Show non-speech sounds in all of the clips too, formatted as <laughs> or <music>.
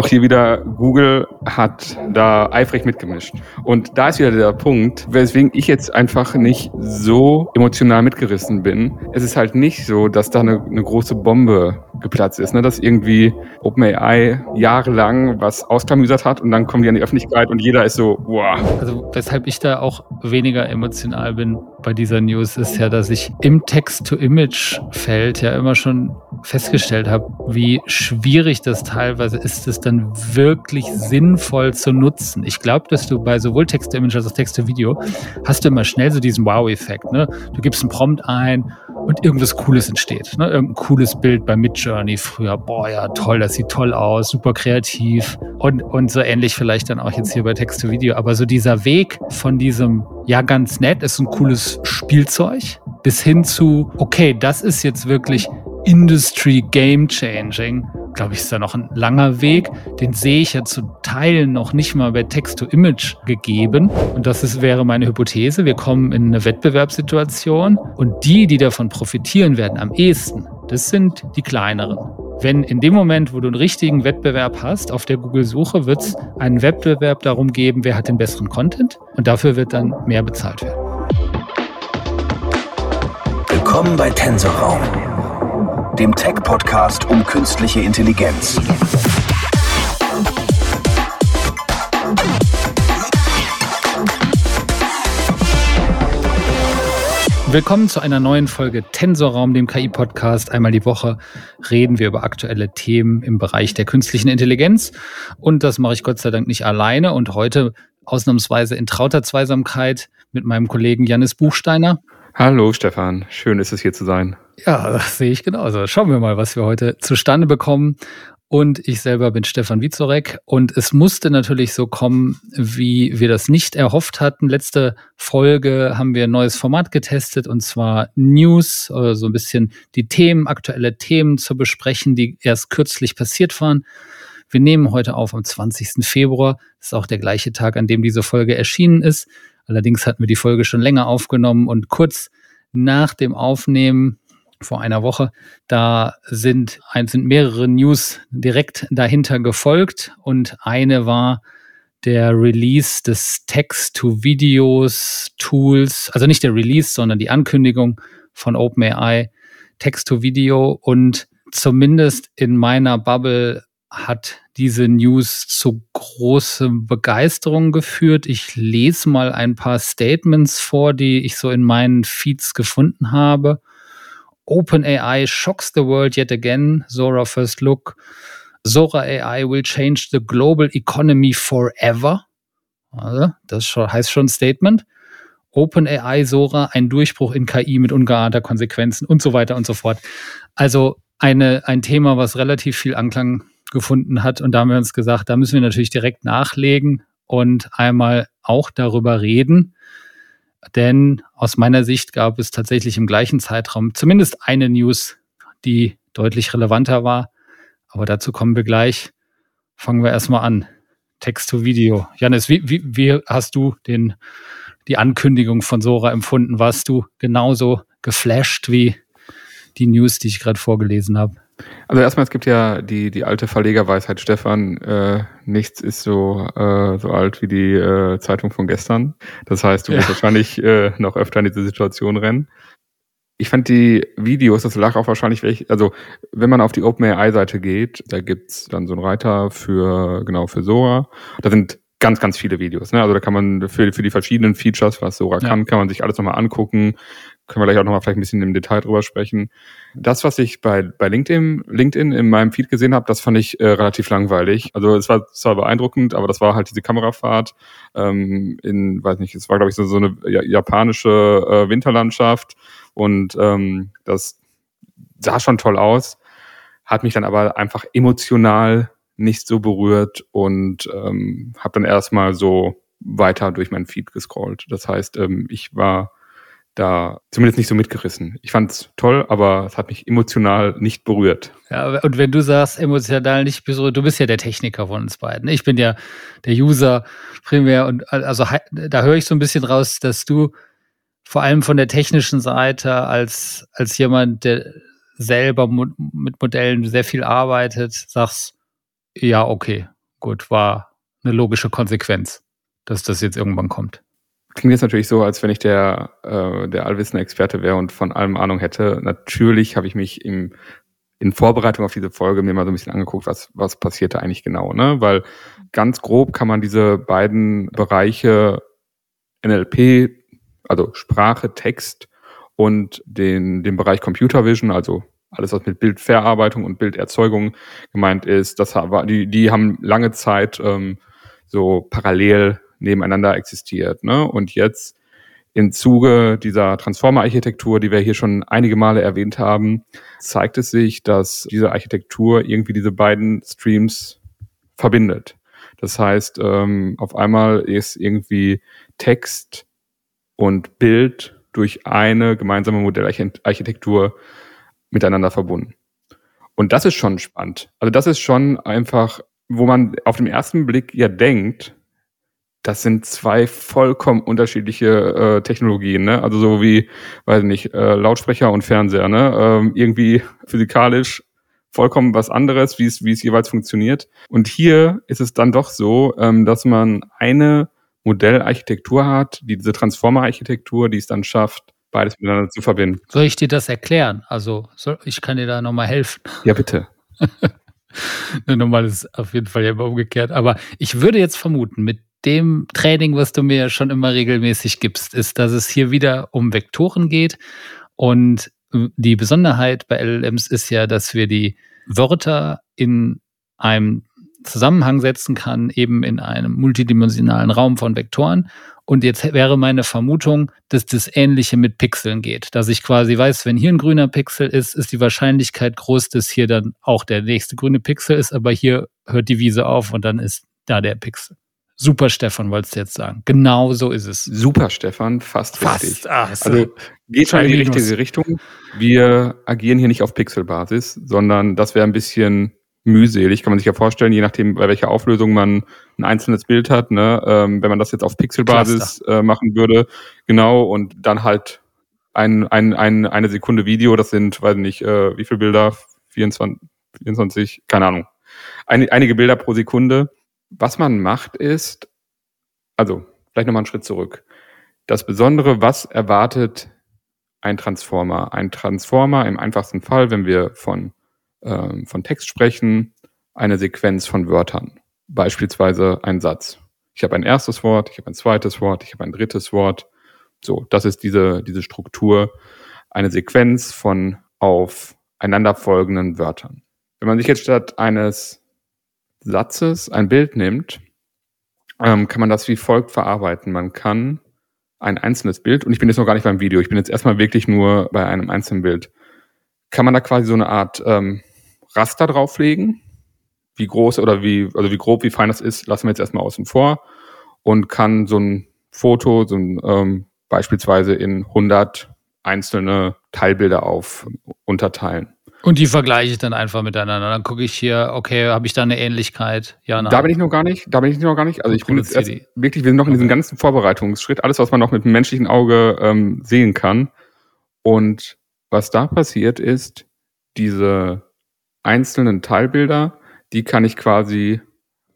auch hier wieder, Google hat da eifrig mitgemischt. Und da ist wieder der Punkt, weswegen ich jetzt einfach nicht so emotional mitgerissen bin. Es ist halt nicht so, dass da eine, eine große Bombe geplatzt ist, ne? dass irgendwie OpenAI jahrelang was ausklamüsert hat und dann kommen die an die Öffentlichkeit und jeder ist so, wow. Also weshalb ich da auch weniger emotional bin bei dieser News ist ja, dass ich im Text-to-Image-Feld ja immer schon festgestellt habe, wie schwierig das teilweise ist, es dann wirklich sinnvoll zu nutzen. Ich glaube, dass du bei sowohl Text-to-Image als auch Text-to-Video hast du immer schnell so diesen Wow-Effekt. Ne? Du gibst einen Prompt ein und irgendwas Cooles entsteht. Ne? Irgendein cooles Bild bei Midjourney früher. Boah, ja, toll, das sieht toll aus, super kreativ. Und, und so ähnlich vielleicht dann auch jetzt hier bei Text-to-Video. Aber so dieser Weg von diesem, ja, ganz nett, ist ein cooles Spielzeug, bis hin zu, okay, das ist jetzt wirklich Industry Game Changing, glaube ich, ist da noch ein langer Weg. Den sehe ich ja zu Teilen noch nicht mal bei Text-to-Image gegeben. Und das ist, wäre meine Hypothese. Wir kommen in eine Wettbewerbssituation und die, die davon profitieren werden am ehesten, das sind die kleineren. Wenn in dem Moment, wo du einen richtigen Wettbewerb hast, auf der Google-Suche, wird es einen Wettbewerb darum geben, wer hat den besseren Content und dafür wird dann mehr bezahlt werden. Willkommen bei Tensorraum dem Tech-Podcast um künstliche Intelligenz. Willkommen zu einer neuen Folge Tensorraum, dem KI-Podcast. Einmal die Woche reden wir über aktuelle Themen im Bereich der künstlichen Intelligenz. Und das mache ich Gott sei Dank nicht alleine und heute ausnahmsweise in trauter Zweisamkeit mit meinem Kollegen Janis Buchsteiner. Hallo Stefan, schön ist es hier zu sein. Ja, das sehe ich genauso. Schauen wir mal, was wir heute zustande bekommen. Und ich selber bin Stefan Wiezorek. Und es musste natürlich so kommen, wie wir das nicht erhofft hatten. Letzte Folge haben wir ein neues Format getestet, und zwar News, also so ein bisschen die Themen, aktuelle Themen zu besprechen, die erst kürzlich passiert waren. Wir nehmen heute auf am 20. Februar. Das ist auch der gleiche Tag, an dem diese Folge erschienen ist. Allerdings hatten wir die Folge schon länger aufgenommen und kurz nach dem Aufnehmen vor einer Woche. Da sind, sind mehrere News direkt dahinter gefolgt und eine war der Release des Text-to-Videos Tools, also nicht der Release, sondern die Ankündigung von OpenAI Text-to-Video und zumindest in meiner Bubble hat diese News zu großer Begeisterung geführt. Ich lese mal ein paar Statements vor, die ich so in meinen Feeds gefunden habe. OpenAI shocks the world yet again. Zora first look. Zora AI will change the global economy forever. Also, das heißt schon Statement. OpenAI Sora, ein Durchbruch in KI mit ungeahnter Konsequenzen und so weiter und so fort. Also eine, ein Thema, was relativ viel Anklang gefunden hat. Und da haben wir uns gesagt, da müssen wir natürlich direkt nachlegen und einmal auch darüber reden, denn aus meiner Sicht gab es tatsächlich im gleichen Zeitraum zumindest eine News, die deutlich relevanter war. Aber dazu kommen wir gleich. Fangen wir erstmal an. Text to Video. Janis, wie, wie, wie hast du den, die Ankündigung von Sora empfunden? Warst du genauso geflasht wie die News, die ich gerade vorgelesen habe? Also erstmal, es gibt ja die, die alte Verlegerweisheit, Stefan, äh, nichts ist so, äh, so alt wie die äh, Zeitung von gestern. Das heißt, du wirst wahrscheinlich äh, noch öfter in diese Situation rennen. Ich fand die Videos, das lag auch wahrscheinlich, welch, also wenn man auf die OpenAI-Seite geht, da gibt's dann so einen Reiter für, genau, für Sora. Da sind ganz, ganz viele Videos. Ne? Also da kann man für, für die verschiedenen Features, was Sora ja. kann, kann man sich alles nochmal angucken können wir gleich auch nochmal vielleicht ein bisschen im Detail drüber sprechen. Das, was ich bei, bei LinkedIn, LinkedIn in meinem Feed gesehen habe, das fand ich äh, relativ langweilig. Also es war zwar beeindruckend, aber das war halt diese Kamerafahrt ähm, in, weiß nicht, es war, glaube ich, so, so eine japanische äh, Winterlandschaft und ähm, das sah schon toll aus, hat mich dann aber einfach emotional nicht so berührt und ähm, habe dann erstmal so weiter durch meinen Feed gescrollt. Das heißt, ähm, ich war da zumindest nicht so mitgerissen. Ich fand es toll, aber es hat mich emotional nicht berührt. Ja, und wenn du sagst, emotional nicht berührt, du bist ja der Techniker von uns beiden. Ich bin ja der User primär und also da höre ich so ein bisschen raus, dass du vor allem von der technischen Seite als, als jemand, der selber mit Modellen sehr viel arbeitet, sagst, ja, okay, gut, war eine logische Konsequenz, dass das jetzt irgendwann kommt. Klingt jetzt natürlich so, als wenn ich der, äh, der allwissende Experte wäre und von allem Ahnung hätte. Natürlich habe ich mich im, in Vorbereitung auf diese Folge mir mal so ein bisschen angeguckt, was, was passierte eigentlich genau, ne? Weil ganz grob kann man diese beiden Bereiche NLP, also Sprache, Text und den, den Bereich Computer Vision, also alles, was mit Bildverarbeitung und Bilderzeugung gemeint ist, das die, die haben lange Zeit ähm, so parallel nebeneinander existiert. Ne? Und jetzt im Zuge dieser Transformer-Architektur, die wir hier schon einige Male erwähnt haben, zeigt es sich, dass diese Architektur irgendwie diese beiden Streams verbindet. Das heißt, ähm, auf einmal ist irgendwie Text und Bild durch eine gemeinsame Modellarchitektur miteinander verbunden. Und das ist schon spannend. Also das ist schon einfach, wo man auf den ersten Blick ja denkt, das sind zwei vollkommen unterschiedliche äh, Technologien, ne? Also so wie, weiß nicht, äh, Lautsprecher und Fernseher, ne? Ähm, irgendwie physikalisch vollkommen was anderes, wie es wie es jeweils funktioniert. Und hier ist es dann doch so, ähm, dass man eine Modellarchitektur hat, die diese Transformer-Architektur, die es dann schafft, beides miteinander zu verbinden. Soll ich dir das erklären? Also soll, ich kann dir da nochmal helfen. Ja, bitte. <laughs> Normal ist auf jeden Fall ja immer umgekehrt. Aber ich würde jetzt vermuten, mit dem Training, was du mir schon immer regelmäßig gibst, ist, dass es hier wieder um Vektoren geht. Und die Besonderheit bei LLMs ist ja, dass wir die Wörter in einem Zusammenhang setzen kann, eben in einem multidimensionalen Raum von Vektoren. Und jetzt wäre meine Vermutung, dass das Ähnliche mit Pixeln geht. Dass ich quasi weiß, wenn hier ein grüner Pixel ist, ist die Wahrscheinlichkeit groß, dass hier dann auch der nächste grüne Pixel ist, aber hier hört die Wiese auf und dann ist da der Pixel. Super, Stefan, wolltest du jetzt sagen. Genau so ist es. Super, Stefan, fast, fast. richtig. Ah, also geht schon in die richtige Richtung. Wir agieren hier nicht auf Pixelbasis, sondern das wäre ein bisschen mühselig, kann man sich ja vorstellen, je nachdem, bei welcher Auflösung man ein einzelnes Bild hat, ne, ähm, wenn man das jetzt auf Pixelbasis äh, machen würde, genau, und dann halt ein, ein, ein, eine Sekunde Video, das sind, weiß nicht, äh, wie viele Bilder? 24, 24, keine Ahnung. Ein, einige Bilder pro Sekunde. Was man macht ist, also, vielleicht nochmal einen Schritt zurück. Das Besondere, was erwartet ein Transformer? Ein Transformer im einfachsten Fall, wenn wir von ähm, von Text sprechen, eine Sequenz von Wörtern. Beispielsweise ein Satz. Ich habe ein erstes Wort, ich habe ein zweites Wort, ich habe ein drittes Wort. So, das ist diese, diese Struktur, eine Sequenz von aufeinanderfolgenden Wörtern. Wenn man sich jetzt statt eines Satzes ein Bild nimmt, ähm, kann man das wie folgt verarbeiten. Man kann ein einzelnes Bild, und ich bin jetzt noch gar nicht beim Video, ich bin jetzt erstmal wirklich nur bei einem einzelnen Bild, kann man da quasi so eine Art ähm, Raster drauflegen. Wie groß oder wie, also wie grob, wie fein das ist, lassen wir jetzt erstmal außen vor und kann so ein Foto, so ein, ähm, beispielsweise in 100 einzelne Teilbilder auf unterteilen. Und die vergleiche ich dann einfach miteinander. Dann gucke ich hier, okay, habe ich da eine Ähnlichkeit? Ja, nein. Da bin ich noch gar nicht. Da bin ich noch gar nicht. Also ich bin jetzt erst, wirklich, wir sind noch in diesem ganzen Vorbereitungsschritt. Alles, was man noch mit dem menschlichen Auge ähm, sehen kann. Und was da passiert ist, diese einzelnen Teilbilder, die kann ich quasi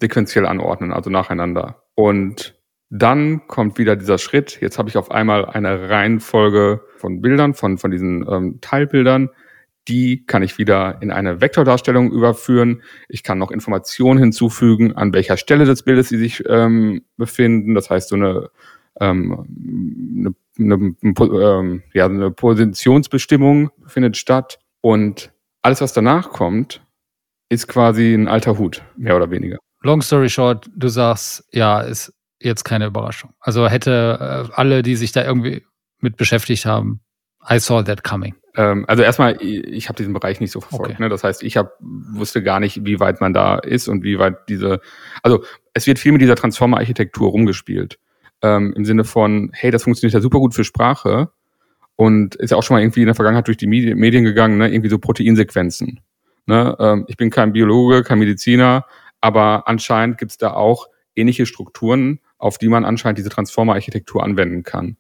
sequenziell anordnen, also nacheinander. Und dann kommt wieder dieser Schritt. Jetzt habe ich auf einmal eine Reihenfolge von Bildern, von, von diesen ähm, Teilbildern. Die kann ich wieder in eine Vektordarstellung überführen. Ich kann noch Informationen hinzufügen, an welcher Stelle des Bildes sie sich ähm, befinden. Das heißt, so eine, ähm, eine, eine, ähm, ja, eine Positionsbestimmung findet statt. Und alles, was danach kommt, ist quasi ein alter Hut, mehr oder weniger. Long story short, du sagst, ja, ist jetzt keine Überraschung. Also hätte äh, alle, die sich da irgendwie mit beschäftigt haben, I saw that coming. Ähm, also erstmal, ich habe diesen Bereich nicht so verfolgt. Okay. Ne? Das heißt, ich hab, wusste gar nicht, wie weit man da ist und wie weit diese. Also es wird viel mit dieser Transformer-Architektur rumgespielt. Ähm, Im Sinne von, hey, das funktioniert ja super gut für Sprache und ist ja auch schon mal irgendwie in der Vergangenheit durch die Medien gegangen, ne? irgendwie so Proteinsequenzen. Ne? Ähm, ich bin kein Biologe, kein Mediziner, aber anscheinend gibt's da auch ähnliche Strukturen, auf die man anscheinend diese Transformer-Architektur anwenden kann.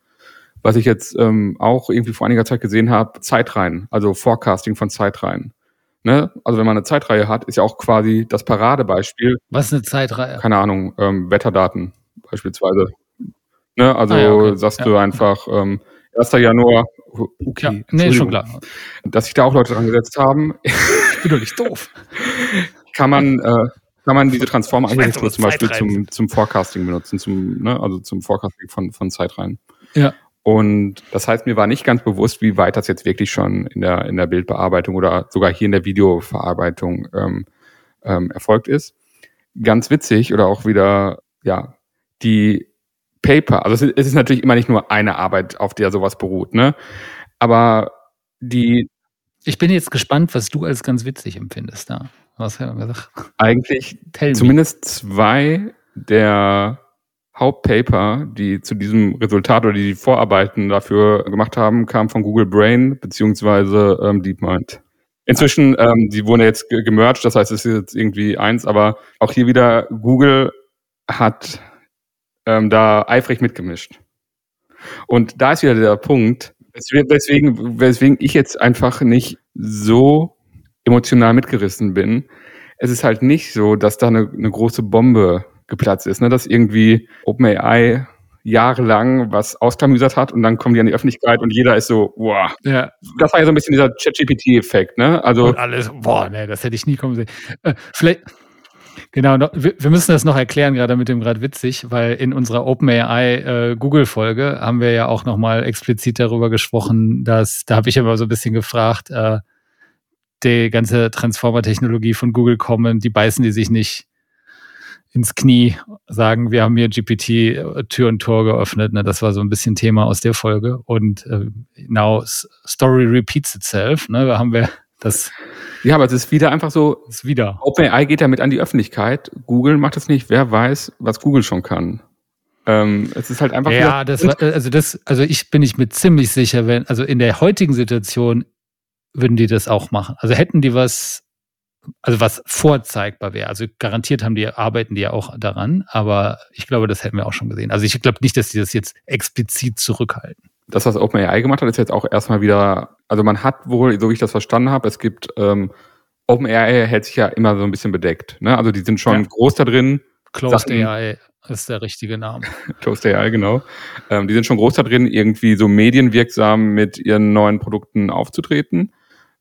Was ich jetzt ähm, auch irgendwie vor einiger Zeit gesehen habe, Zeitreihen, also Forecasting von Zeitreihen. Ne? Also wenn man eine Zeitreihe hat, ist ja auch quasi das Paradebeispiel. Was ist eine Zeitreihe? Keine Ahnung, ähm, Wetterdaten beispielsweise. Ne? Also ah, ja, okay. sagst ja. du einfach ähm, 1. Januar, okay, ja, nee, schon klar. Dass sich da auch Leute dran gesetzt haben. ich bin doch nicht doof. <laughs> kann man, äh, kann man diese Transformer-Architektur zum Beispiel zum, zum Forecasting benutzen, zum, ne, also zum Forecasting von, von Zeitreihen. Ja. Und das heißt, mir war nicht ganz bewusst, wie weit das jetzt wirklich schon in der, in der Bildbearbeitung oder sogar hier in der Videoverarbeitung ähm, ähm, erfolgt ist. Ganz witzig oder auch wieder, ja, die Paper, also es ist natürlich immer nicht nur eine Arbeit, auf der sowas beruht, ne? Aber die. Ich bin jetzt gespannt, was du als ganz witzig empfindest da. Was haben wir gesagt? Eigentlich zumindest zwei der Hauptpaper, die zu diesem Resultat oder die Vorarbeiten dafür gemacht haben, kamen von Google Brain beziehungsweise ähm, DeepMind. Inzwischen, ähm, die wurden ja jetzt gemerged, das heißt, es ist jetzt irgendwie eins, aber auch hier wieder, Google hat ähm, da eifrig mitgemischt. Und da ist wieder der Punkt, weswegen, weswegen ich jetzt einfach nicht so emotional mitgerissen bin. Es ist halt nicht so, dass da eine, eine große Bombe geplatzt ist, ne? dass irgendwie OpenAI jahrelang was ausklamüsert hat und dann kommen die an die Öffentlichkeit und jeder ist so, boah. Ja. Das war ja so ein bisschen dieser ChatGPT-Effekt, ne? Also. Und alles, boah, ne, das hätte ich nie kommen sehen. Äh, vielleicht, Genau, wir müssen das noch erklären, gerade mit dem gerade witzig, weil in unserer OpenAI äh, Google-Folge haben wir ja auch nochmal explizit darüber gesprochen, dass, da habe ich aber so ein bisschen gefragt, äh, die ganze Transformer-Technologie von Google kommen, die beißen die sich nicht ins Knie, sagen, wir haben hier GPT äh, Tür und Tor geöffnet. Ne? Das war so ein bisschen Thema aus der Folge. Und äh, now Story repeats itself. Ne? Da haben wir das ja, aber es ist wieder einfach so. Ist wieder. OpenAI geht damit an die Öffentlichkeit. Google macht das nicht. Wer weiß, was Google schon kann. Ähm, es ist halt einfach. Ja, das war, also das, also ich bin ich mir ziemlich sicher, wenn, also in der heutigen Situation würden die das auch machen. Also hätten die was, also was vorzeigbar wäre. Also garantiert haben die, arbeiten die ja auch daran, aber ich glaube, das hätten wir auch schon gesehen. Also ich glaube nicht, dass die das jetzt explizit zurückhalten das, was OpenAI gemacht hat, ist jetzt auch erstmal wieder, also man hat wohl, so wie ich das verstanden habe, es gibt, ähm, OpenAI hält sich ja immer so ein bisschen bedeckt. Ne? Also die sind schon ja. groß da drin. Closed Sachen, AI ist der richtige Name. <laughs> Closed AI, genau. Ähm, die sind schon groß da drin, irgendwie so medienwirksam mit ihren neuen Produkten aufzutreten.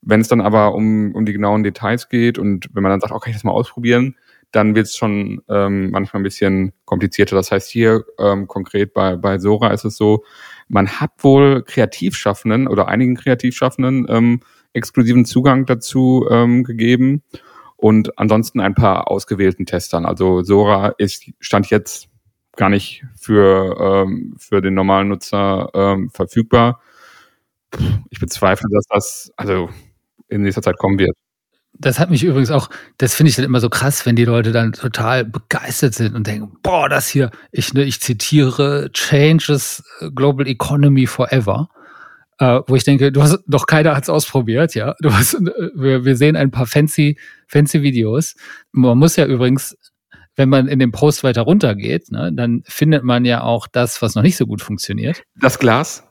Wenn es dann aber um, um die genauen Details geht und wenn man dann sagt, okay, das mal ausprobieren, dann wird es schon ähm, manchmal ein bisschen komplizierter. Das heißt, hier ähm, konkret bei, bei Sora ist es so, man hat wohl Kreativschaffenden oder einigen Kreativschaffenden ähm, exklusiven Zugang dazu ähm, gegeben und ansonsten ein paar ausgewählten Testern. Also Sora ist stand jetzt gar nicht für ähm, für den normalen Nutzer ähm, verfügbar. Ich bezweifle, dass das also in nächster Zeit kommen wird. Das hat mich übrigens auch, das finde ich dann immer so krass, wenn die Leute dann total begeistert sind und denken, boah, das hier, ich, ne, ich zitiere, changes global economy forever. Äh, wo ich denke, du hast doch keiner hat's ausprobiert, ja. Du hast, wir, wir sehen ein paar fancy, fancy Videos. Man muss ja übrigens, wenn man in dem Post weiter runtergeht, ne, dann findet man ja auch das, was noch nicht so gut funktioniert. Das Glas?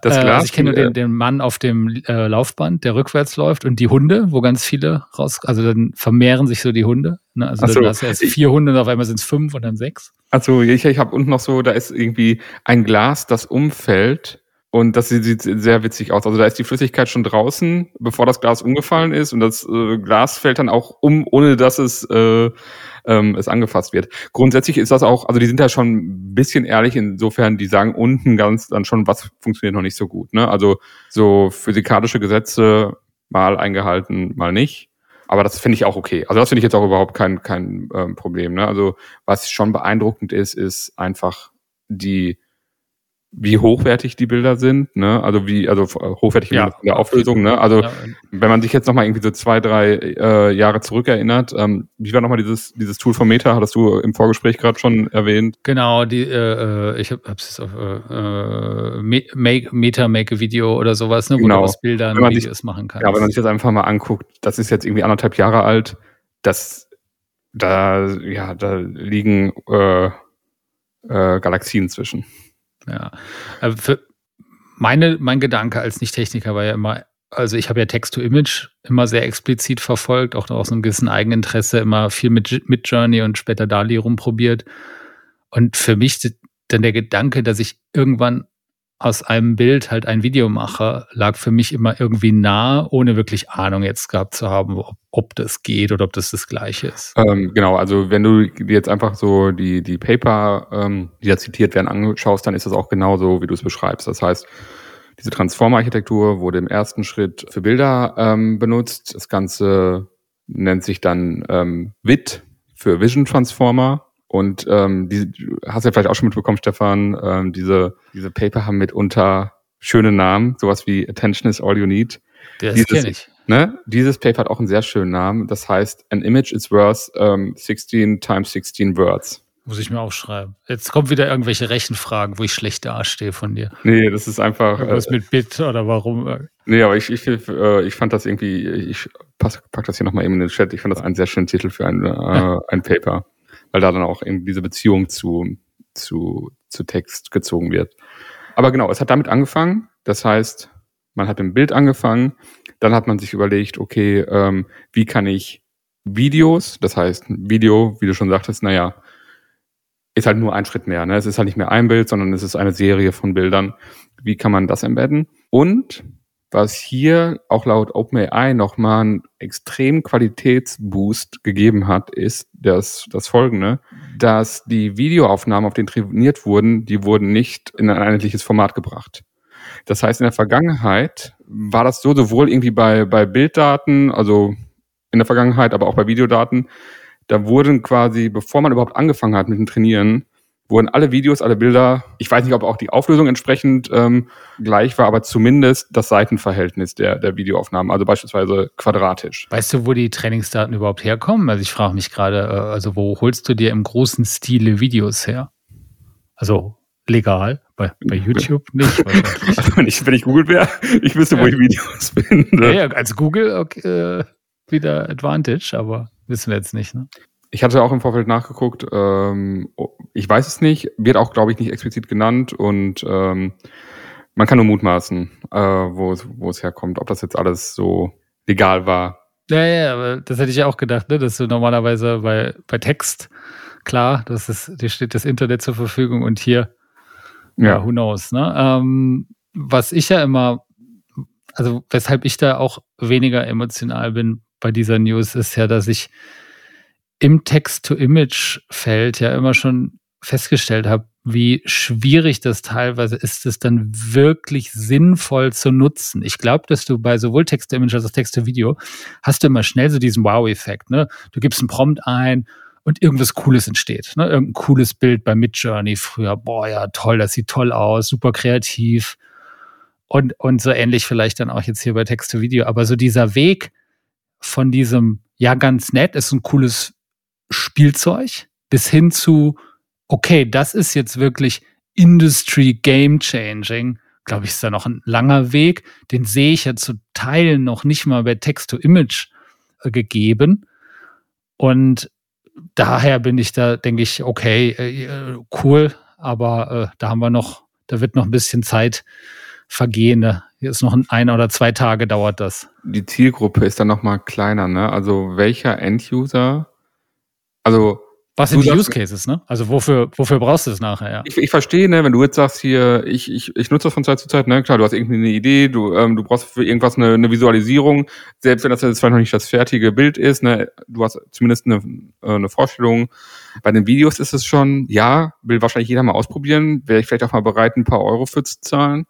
Das Glas, äh, also ich kenne nur den, den Mann auf dem äh, Laufband, der rückwärts läuft und die Hunde, wo ganz viele raus, also dann vermehren sich so die Hunde. Ne? Also so, dann hast du erst vier Hunde und auf einmal sind es fünf und dann sechs. Also ich, ich habe unten noch so, da ist irgendwie ein Glas, das umfällt und das sieht sehr witzig aus. Also da ist die Flüssigkeit schon draußen, bevor das Glas umgefallen ist und das äh, Glas fällt dann auch um, ohne dass es äh, ähm, es angefasst wird. Grundsätzlich ist das auch, also die sind da schon ein bisschen ehrlich insofern, die sagen unten ganz dann schon, was funktioniert noch nicht so gut. Ne? Also so physikalische Gesetze mal eingehalten, mal nicht. Aber das finde ich auch okay. Also das finde ich jetzt auch überhaupt kein, kein ähm, Problem. Ne? Also was schon beeindruckend ist, ist einfach die wie hochwertig die Bilder sind, ne? Also wie, also hochwertig ja, in der Auflösung, ne? Also ja. wenn man sich jetzt nochmal irgendwie so zwei, drei äh, Jahre zurückerinnert, ähm, wie war nochmal dieses, dieses Tool von Meta, hattest du im Vorgespräch gerade schon erwähnt? Genau, die, äh, äh ich habe es auf äh, äh make, Meta Make a Video oder sowas, ne, wo genau. du aus Bildern Videos sich, machen kannst. Ja, wenn man sich das einfach mal anguckt, das ist jetzt irgendwie anderthalb Jahre alt, das da, ja, da liegen äh, äh, Galaxien zwischen. Ja. Für meine, mein Gedanke als Nicht-Techniker war ja immer, also ich habe ja Text-to-Image immer sehr explizit verfolgt, auch aus einem gewissen Eigeninteresse, immer viel mit, mit Journey und später Dali rumprobiert. Und für mich dann der Gedanke, dass ich irgendwann aus einem Bild halt ein Video mache, lag für mich immer irgendwie nah, ohne wirklich Ahnung jetzt gehabt zu haben, ob, ob das geht oder ob das das Gleiche ist. Ähm, genau, also wenn du jetzt einfach so die, die Paper, ähm, die da zitiert werden, anschaust, dann ist das auch genauso, wie du es beschreibst. Das heißt, diese Transformer-Architektur wurde im ersten Schritt für Bilder ähm, benutzt. Das Ganze nennt sich dann ähm, WIT für Vision Transformer. Und ähm, die hast du ja vielleicht auch schon mitbekommen, Stefan, ähm, diese, diese Paper haben mitunter schöne Namen, sowas wie Attention is all you need. Das kenne ich. Ne? Dieses Paper hat auch einen sehr schönen Namen. Das heißt, an image is worth um, 16 times 16 words. Muss ich mir aufschreiben. Jetzt kommt wieder irgendwelche Rechenfragen, wo ich schlecht dastehe von dir. Nee, das ist einfach. Was äh, mit Bit oder warum? Nee, aber ich, ich, äh, ich fand das irgendwie, ich pack das hier nochmal eben in den Chat, ich fand das einen sehr schönen Titel für ein, äh, ein Paper weil da dann auch eben diese Beziehung zu, zu, zu Text gezogen wird. Aber genau, es hat damit angefangen. Das heißt, man hat im Bild angefangen, dann hat man sich überlegt, okay, ähm, wie kann ich Videos, das heißt, Video, wie du schon sagtest, naja, ist halt nur ein Schritt mehr. Ne? Es ist halt nicht mehr ein Bild, sondern es ist eine Serie von Bildern. Wie kann man das embedden? Und was hier auch laut OpenAI nochmal einen extremen Qualitätsboost gegeben hat, ist das, das folgende, dass die Videoaufnahmen, auf denen trainiert wurden, die wurden nicht in ein einheitliches Format gebracht. Das heißt, in der Vergangenheit war das so sowohl irgendwie bei, bei Bilddaten, also in der Vergangenheit, aber auch bei Videodaten, da wurden quasi, bevor man überhaupt angefangen hat mit dem Trainieren, wurden alle Videos, alle Bilder, ich weiß nicht, ob auch die Auflösung entsprechend ähm, gleich war, aber zumindest das Seitenverhältnis der, der Videoaufnahmen, also beispielsweise quadratisch. Weißt du, wo die Trainingsdaten überhaupt herkommen? Also ich frage mich gerade, äh, also wo holst du dir im großen Stile Videos her? Also legal, bei, bei YouTube nicht. <laughs> also wenn ich, wenn ich Google wäre, ich wüsste, ja. wo ich Videos finde. Ja, ja als Google okay, äh, wieder Advantage, aber wissen wir jetzt nicht. Ne? Ich hatte auch im Vorfeld nachgeguckt. Ähm, oh, ich weiß es nicht, wird auch, glaube ich, nicht explizit genannt und ähm, man kann nur mutmaßen, äh, wo, es, wo es herkommt, ob das jetzt alles so legal war. Ja, ja, aber das hätte ich ja auch gedacht, ne? dass du normalerweise bei, bei Text, klar, das ist, dir steht das Internet zur Verfügung und hier, ja, ja who knows, ne? Ähm, was ich ja immer, also weshalb ich da auch weniger emotional bin bei dieser News, ist ja, dass ich im Text-to-Image-Feld ja immer schon festgestellt habe, wie schwierig das teilweise ist, es dann wirklich sinnvoll zu nutzen. Ich glaube, dass du bei sowohl Text-to-Image als auch Text-to-Video hast du immer schnell so diesen Wow-Effekt. Ne? Du gibst einen Prompt ein und irgendwas Cooles entsteht. Ne? Irgendein cooles Bild bei Midjourney früher. Boah, ja, toll, das sieht toll aus, super kreativ. Und, und so ähnlich vielleicht dann auch jetzt hier bei Text-to-Video. Aber so dieser Weg von diesem, ja, ganz nett, ist ein cooles Spielzeug bis hin zu, okay, das ist jetzt wirklich Industry Game Changing, glaube ich, ist da noch ein langer Weg. Den sehe ich ja zu Teilen noch nicht mal bei Text-to-Image äh, gegeben. Und daher bin ich da, denke ich, okay, äh, cool, aber äh, da haben wir noch, da wird noch ein bisschen Zeit vergehen. Hier ist noch ein, ein oder zwei Tage dauert das. Die Zielgruppe ist dann noch mal kleiner, ne? Also welcher End-User also was sind die Use Cases, ne? Also wofür, wofür brauchst du das nachher, ja? Ich, ich verstehe, ne, wenn du jetzt sagst hier, ich, ich, ich nutze das von Zeit zu Zeit, ne, klar, du hast irgendwie eine Idee, du, ähm, du brauchst für irgendwas eine, eine Visualisierung, selbst wenn das jetzt vielleicht noch nicht das fertige Bild ist, ne, du hast zumindest eine, äh, eine Vorstellung. Bei den Videos ist es schon, ja, will wahrscheinlich jeder mal ausprobieren, wäre ich vielleicht auch mal bereit, ein paar Euro für zu zahlen.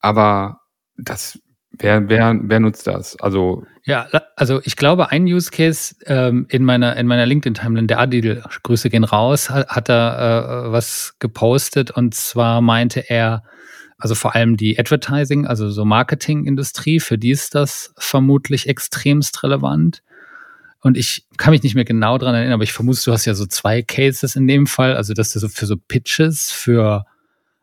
Aber das Wer, wer, wer nutzt das? Also ja, also ich glaube, ein Use Case ähm, in meiner in meiner LinkedIn Timeline, der Adil, Grüße gehen raus, hat, hat da äh, was gepostet und zwar meinte er, also vor allem die Advertising, also so Marketingindustrie, für die ist das vermutlich extremst relevant. Und ich kann mich nicht mehr genau dran erinnern, aber ich vermute, du hast ja so zwei Cases in dem Fall, also dass du so für so Pitches, für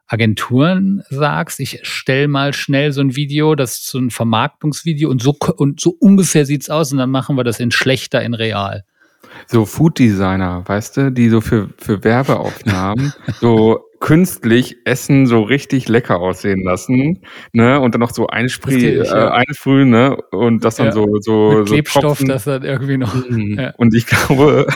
Agenturen sagst, ich stell mal schnell so ein Video, das ist so ein Vermarktungsvideo und so und so ungefähr sieht's aus und dann machen wir das in schlechter in real. So Food Designer, weißt du, die so für für Werbeaufnahmen <laughs> so künstlich Essen so richtig lecker aussehen lassen, ne? Und dann noch so einsprühen, äh, einsprühen, ne? Und das dann Ja, so so Mit so Klebstoff, Tropfen. das dann irgendwie noch. Mhm. Ja. Und ich <laughs> glaube,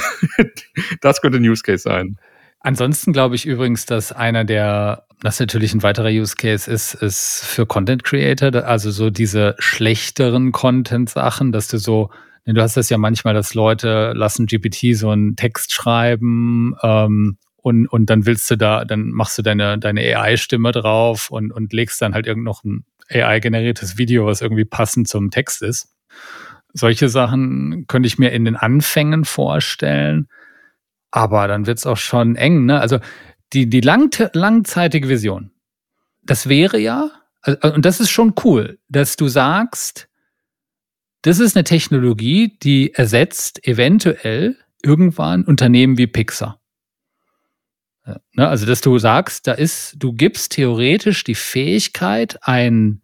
das könnte ein Use Case sein. Ansonsten glaube ich übrigens, dass einer der, das natürlich ein weiterer Use Case ist, ist für Content Creator, also so diese schlechteren Content-Sachen, dass du so, du hast das ja manchmal, dass Leute lassen GPT so einen Text schreiben ähm, und, und dann willst du da, dann machst du deine, deine AI-Stimme drauf und, und legst dann halt irgend noch ein AI-generiertes Video, was irgendwie passend zum Text ist. Solche Sachen könnte ich mir in den Anfängen vorstellen. Aber dann wird's auch schon eng, ne? Also die, die langt, langzeitige Vision, das wäre ja, also, und das ist schon cool, dass du sagst, das ist eine Technologie, die ersetzt eventuell irgendwann Unternehmen wie Pixar. Ne? Also, dass du sagst, da ist, du gibst theoretisch die Fähigkeit, ein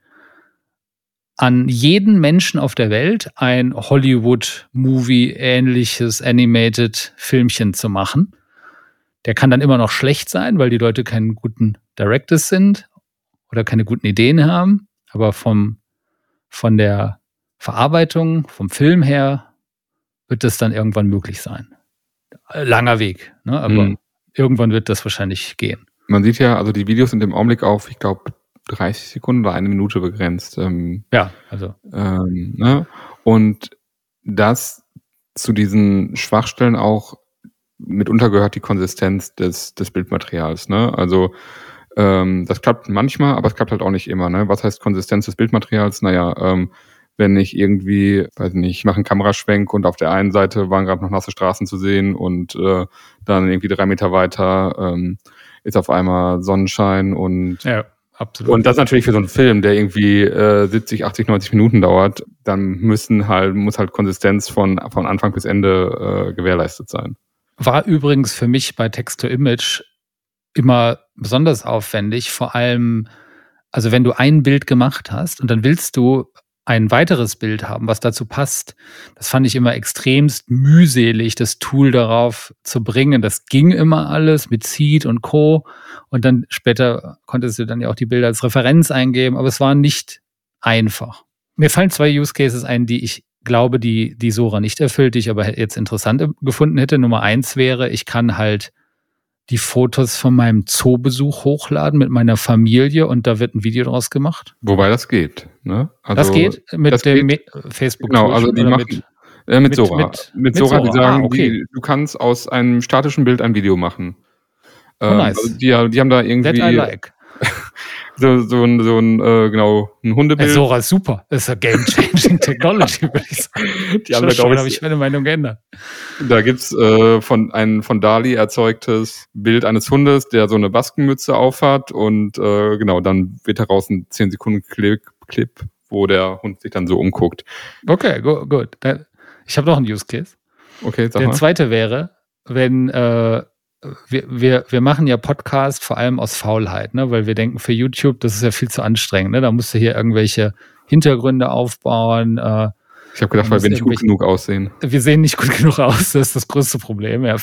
an jeden Menschen auf der Welt ein Hollywood-Movie-ähnliches Animated-Filmchen zu machen. Der kann dann immer noch schlecht sein, weil die Leute keinen guten Directors sind oder keine guten Ideen haben. Aber vom, von der Verarbeitung, vom Film her, wird das dann irgendwann möglich sein. Langer Weg, ne? aber Mhm. irgendwann wird das wahrscheinlich gehen. Man sieht ja, also die Videos sind im Augenblick auf, ich glaube, 30 Sekunden oder eine Minute begrenzt. Ähm, Ja, also ähm, ne? Und das zu diesen Schwachstellen auch mitunter gehört die Konsistenz des, des Bildmaterials. Ne? Also ähm, das klappt manchmal, aber es klappt halt auch nicht immer. Ne? Was heißt Konsistenz des Bildmaterials? Naja, ähm, wenn ich irgendwie, weiß nicht, ich mache einen Kameraschwenk und auf der einen Seite waren gerade noch nasse Straßen zu sehen und äh, dann irgendwie drei Meter weiter ähm, ist auf einmal Sonnenschein und ja, absolut. und das natürlich für so einen Film, der irgendwie äh, 70, 80, 90 Minuten dauert, dann müssen halt, muss halt Konsistenz von, von Anfang bis Ende äh, gewährleistet sein. War übrigens für mich bei Text-to-Image immer besonders aufwendig, vor allem, also wenn du ein Bild gemacht hast und dann willst du ein weiteres Bild haben, was dazu passt. Das fand ich immer extremst mühselig, das Tool darauf zu bringen. Das ging immer alles mit Seed und Co. Und dann später konntest du dann ja auch die Bilder als Referenz eingeben, aber es war nicht einfach. Mir fallen zwei Use Cases ein, die ich glaube, die, die Sora nicht erfüllt, die ich aber jetzt interessant gefunden hätte. Nummer eins wäre, ich kann halt die Fotos von meinem Zoobesuch hochladen mit meiner Familie und da wird ein Video draus gemacht. Wobei das geht. Ne? Also, das geht mit das dem geht. Facebook. Genau, also die machen mit, äh, mit, mit- Sora. mit- Mit, mit Sora, die Sora. sagen, Ah, okay. die, du kannst aus einem statischen Bild ein Video machen. Oh, nice. also die, die haben da irgendwie like. So, so ein, so ein äh, genau, ein Ja, Hundebild. Sora ist super. Das ist eine game-changing Technology, würde ich sagen. <laughs> die haben da, Schon glaub habe ich meine Meinung geändert. Da gibt's äh, von ein von Dali erzeugtes Bild eines Hundes, der so eine Baskenmütze aufhat und äh, genau, dann wird daraus ein 10 Sekunden Clip, Clip, wo der Hund sich dann so umguckt. Okay, gut. gut. Ich habe noch einen Use Case. Okay, sag Der mal. zweite wäre, wenn äh, wir, wir, wir machen ja Podcast vor allem aus Faulheit, ne? weil wir denken, für YouTube, das ist ja viel zu anstrengend. Ne? Da musst du hier irgendwelche Hintergründe aufbauen. Äh, Ich habe gedacht, weil wir nicht gut genug aussehen. wir sehen nicht gut genug aus, das ist das größte Problem. Ja.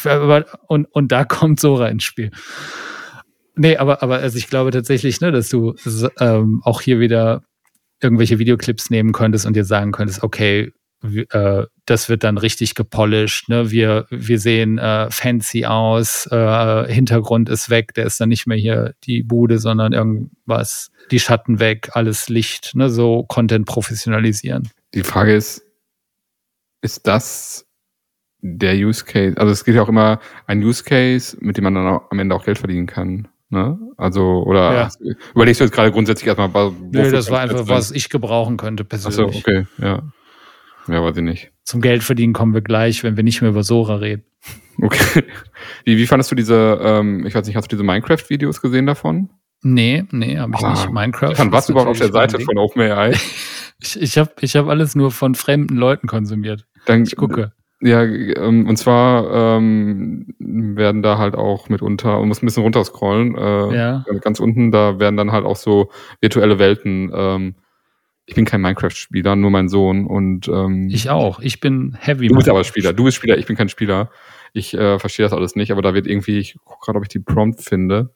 Und, und da kommt Sora ins Spiel. Nee, aber, aber also ich glaube tatsächlich, ne, dass du ähm, auch hier wieder irgendwelche Videoclips nehmen könntest und dir sagen könntest, okay, äh, das wird dann richtig gepolished, ne? Wir, wir sehen äh, fancy aus, äh, Hintergrund ist weg, der ist dann nicht mehr hier die Bude, sondern irgendwas, die Schatten weg, alles Licht, ne? So Content professionalisieren. Die Frage ist, ist das der Use Case? Also es geht ja auch immer ein Use Case, mit dem man dann am Ende auch Geld verdienen kann. Ne? Also, oder Ja. überlegst du jetzt gerade grundsätzlich erstmal, wa- Nö, das war einfach, was ich gebrauchen könnte persönlich. okay, ja. Ja, weiß ich nicht. Zum Geld verdienen kommen wir gleich, wenn wir nicht mehr über Sora reden. Okay. <laughs> Wie, wie fandest du diese, ähm, ich weiß nicht, hast du diese Minecraft-Videos gesehen davon? Nee, nee, habe ich Ah, nicht. Minecraft. Stefan, warst du überhaupt auf der Seite von OpenAI? <laughs> Ich, ich habe ich hab alles nur von fremden Leuten konsumiert. Dann, Ich gucke. Ja, ähm, und zwar ähm, werden da halt auch mitunter, man muss ein bisschen runterscrollen, äh, Ja. ganz unten, da werden dann halt auch so virtuelle Welten. Ähm, ich bin kein Minecraft-Spieler, nur mein Sohn und ähm, Ich auch. Ich bin Heavy. du bist aber. Spieler, du bist Spieler, ich bin kein Spieler. Ich äh, verstehe das alles nicht, aber da wird irgendwie, ich gucke gerade, ob ich die Prompt finde.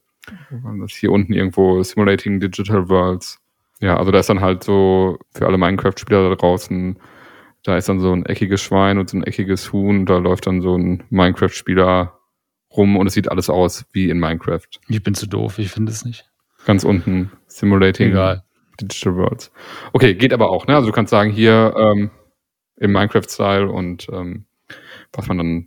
das hier unten irgendwo Simulating Digital Worlds. Ja, also da ist dann halt so für alle Minecraft-Spieler da draußen, da ist dann so ein eckiges Schwein und so ein eckiges Huhn, da läuft dann so ein Minecraft-Spieler rum und es sieht alles aus wie in Minecraft. Ich bin zu doof, ich finde es nicht. Ganz unten Simulating Egal. Digital Worlds. Okay, geht aber auch, ne? Also du kannst sagen, hier ähm, im Minecraft-Style und ähm, was man dann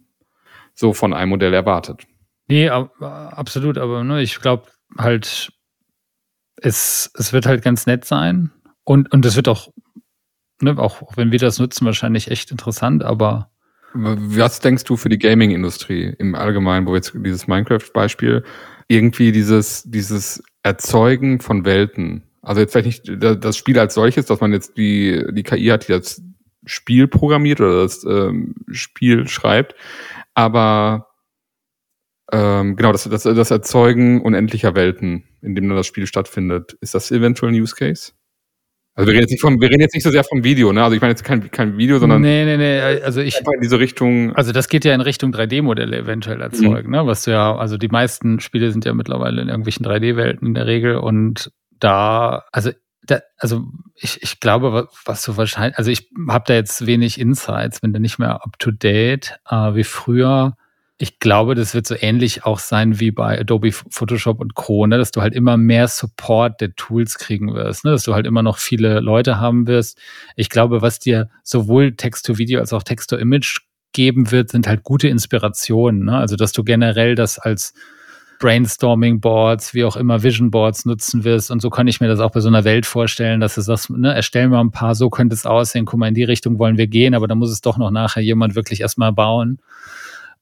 so von einem Modell erwartet. Nee, ab, absolut, aber ne, ich glaube halt, es, es wird halt ganz nett sein und, und es wird auch, ne, auch wenn wir das nutzen, wahrscheinlich echt interessant, aber was denkst du für die Gaming-Industrie im Allgemeinen, wo jetzt dieses Minecraft-Beispiel irgendwie dieses, dieses Erzeugen von Welten, also jetzt vielleicht nicht das Spiel als solches, dass man jetzt die, die KI hat, die das Spiel programmiert oder das ähm, Spiel schreibt, aber ähm, genau, das, das, das Erzeugen unendlicher Welten, in dem dann das Spiel stattfindet, ist das eventuell ein Use Case? Also wir reden jetzt nicht vom, wir reden jetzt nicht so sehr vom Video, ne? Also ich meine jetzt kein, kein Video, sondern nee, nee, nee. Also ich in diese Richtung. Also das geht ja in Richtung 3D-Modelle eventuell erzeugen, mhm. ne? Was du ja, also die meisten Spiele sind ja mittlerweile in irgendwelchen 3D-Welten in der Regel und da, also da, also ich, ich glaube, was du wahrscheinlich, also ich habe da jetzt wenig Insights, bin da nicht mehr up to date äh, wie früher ich glaube, das wird so ähnlich auch sein wie bei Adobe Photoshop und Co., ne? dass du halt immer mehr Support der Tools kriegen wirst, ne? dass du halt immer noch viele Leute haben wirst. Ich glaube, was dir sowohl Text-to-Video als auch Text-to-Image geben wird, sind halt gute Inspirationen. Ne? Also, dass du generell das als Brainstorming-Boards, wie auch immer Vision-Boards nutzen wirst. Und so kann ich mir das auch bei so einer Welt vorstellen, dass du sagst, ne, erstellen wir ein paar, so könnte es aussehen, guck mal, in die Richtung wollen wir gehen, aber da muss es doch noch nachher jemand wirklich erstmal bauen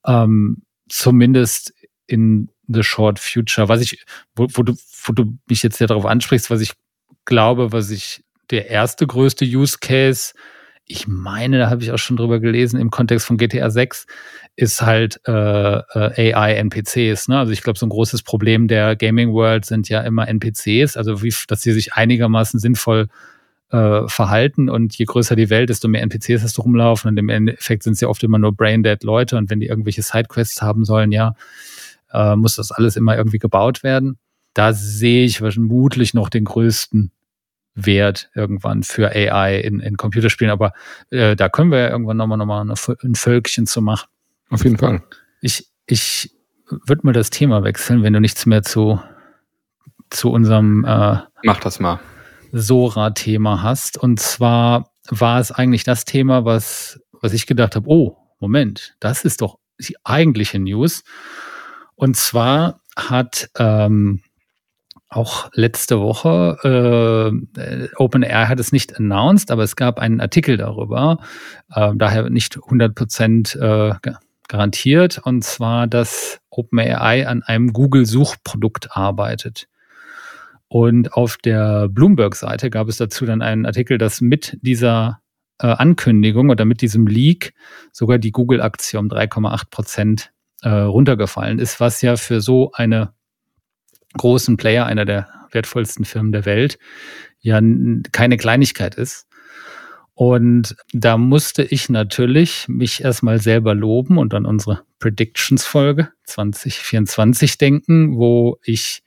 ähm, zumindest in the short future. Was ich, wo, wo, du, wo du mich jetzt ja darauf ansprichst, was ich glaube, was ich der erste größte Use Case, ich meine, da habe ich auch schon drüber gelesen im Kontext von GTA 6, ist halt äh, äh AI-NPCs. Ne? Also ich glaube, so ein großes Problem der Gaming World sind ja immer NPCs, also wie, dass sie sich einigermaßen sinnvoll äh, verhalten und je größer die Welt, desto mehr NPCs hast du rumlaufen und im Endeffekt sind es ja oft immer nur braindead Leute und wenn die irgendwelche Sidequests haben sollen, ja, äh, muss das alles immer irgendwie gebaut werden. Da sehe ich vermutlich noch den größten Wert irgendwann für AI in, in Computerspielen, aber äh, da können wir ja irgendwann nochmal noch mal ein Völkchen zu machen. Auf jeden Fall. Ich, ich würde mal das Thema wechseln, wenn du nichts mehr zu, zu unserem äh, Mach das mal. Sora-Thema hast. Und zwar war es eigentlich das Thema, was, was ich gedacht habe, oh, Moment, das ist doch die eigentliche News. Und zwar hat ähm, auch letzte Woche, äh, OpenAI hat es nicht announced, aber es gab einen Artikel darüber, äh, daher nicht 100 Prozent äh, garantiert, und zwar, dass OpenAI an einem Google-Suchprodukt arbeitet. Und auf der Bloomberg-Seite gab es dazu dann einen Artikel, dass mit dieser äh, Ankündigung oder mit diesem Leak sogar die Google-Aktie um 3,8 Prozent äh, runtergefallen ist, was ja für so eine großen Player, einer der wertvollsten Firmen der Welt, ja keine Kleinigkeit ist. Und da musste ich natürlich mich erstmal selber loben und an unsere Predictions-Folge 2024 denken, wo ich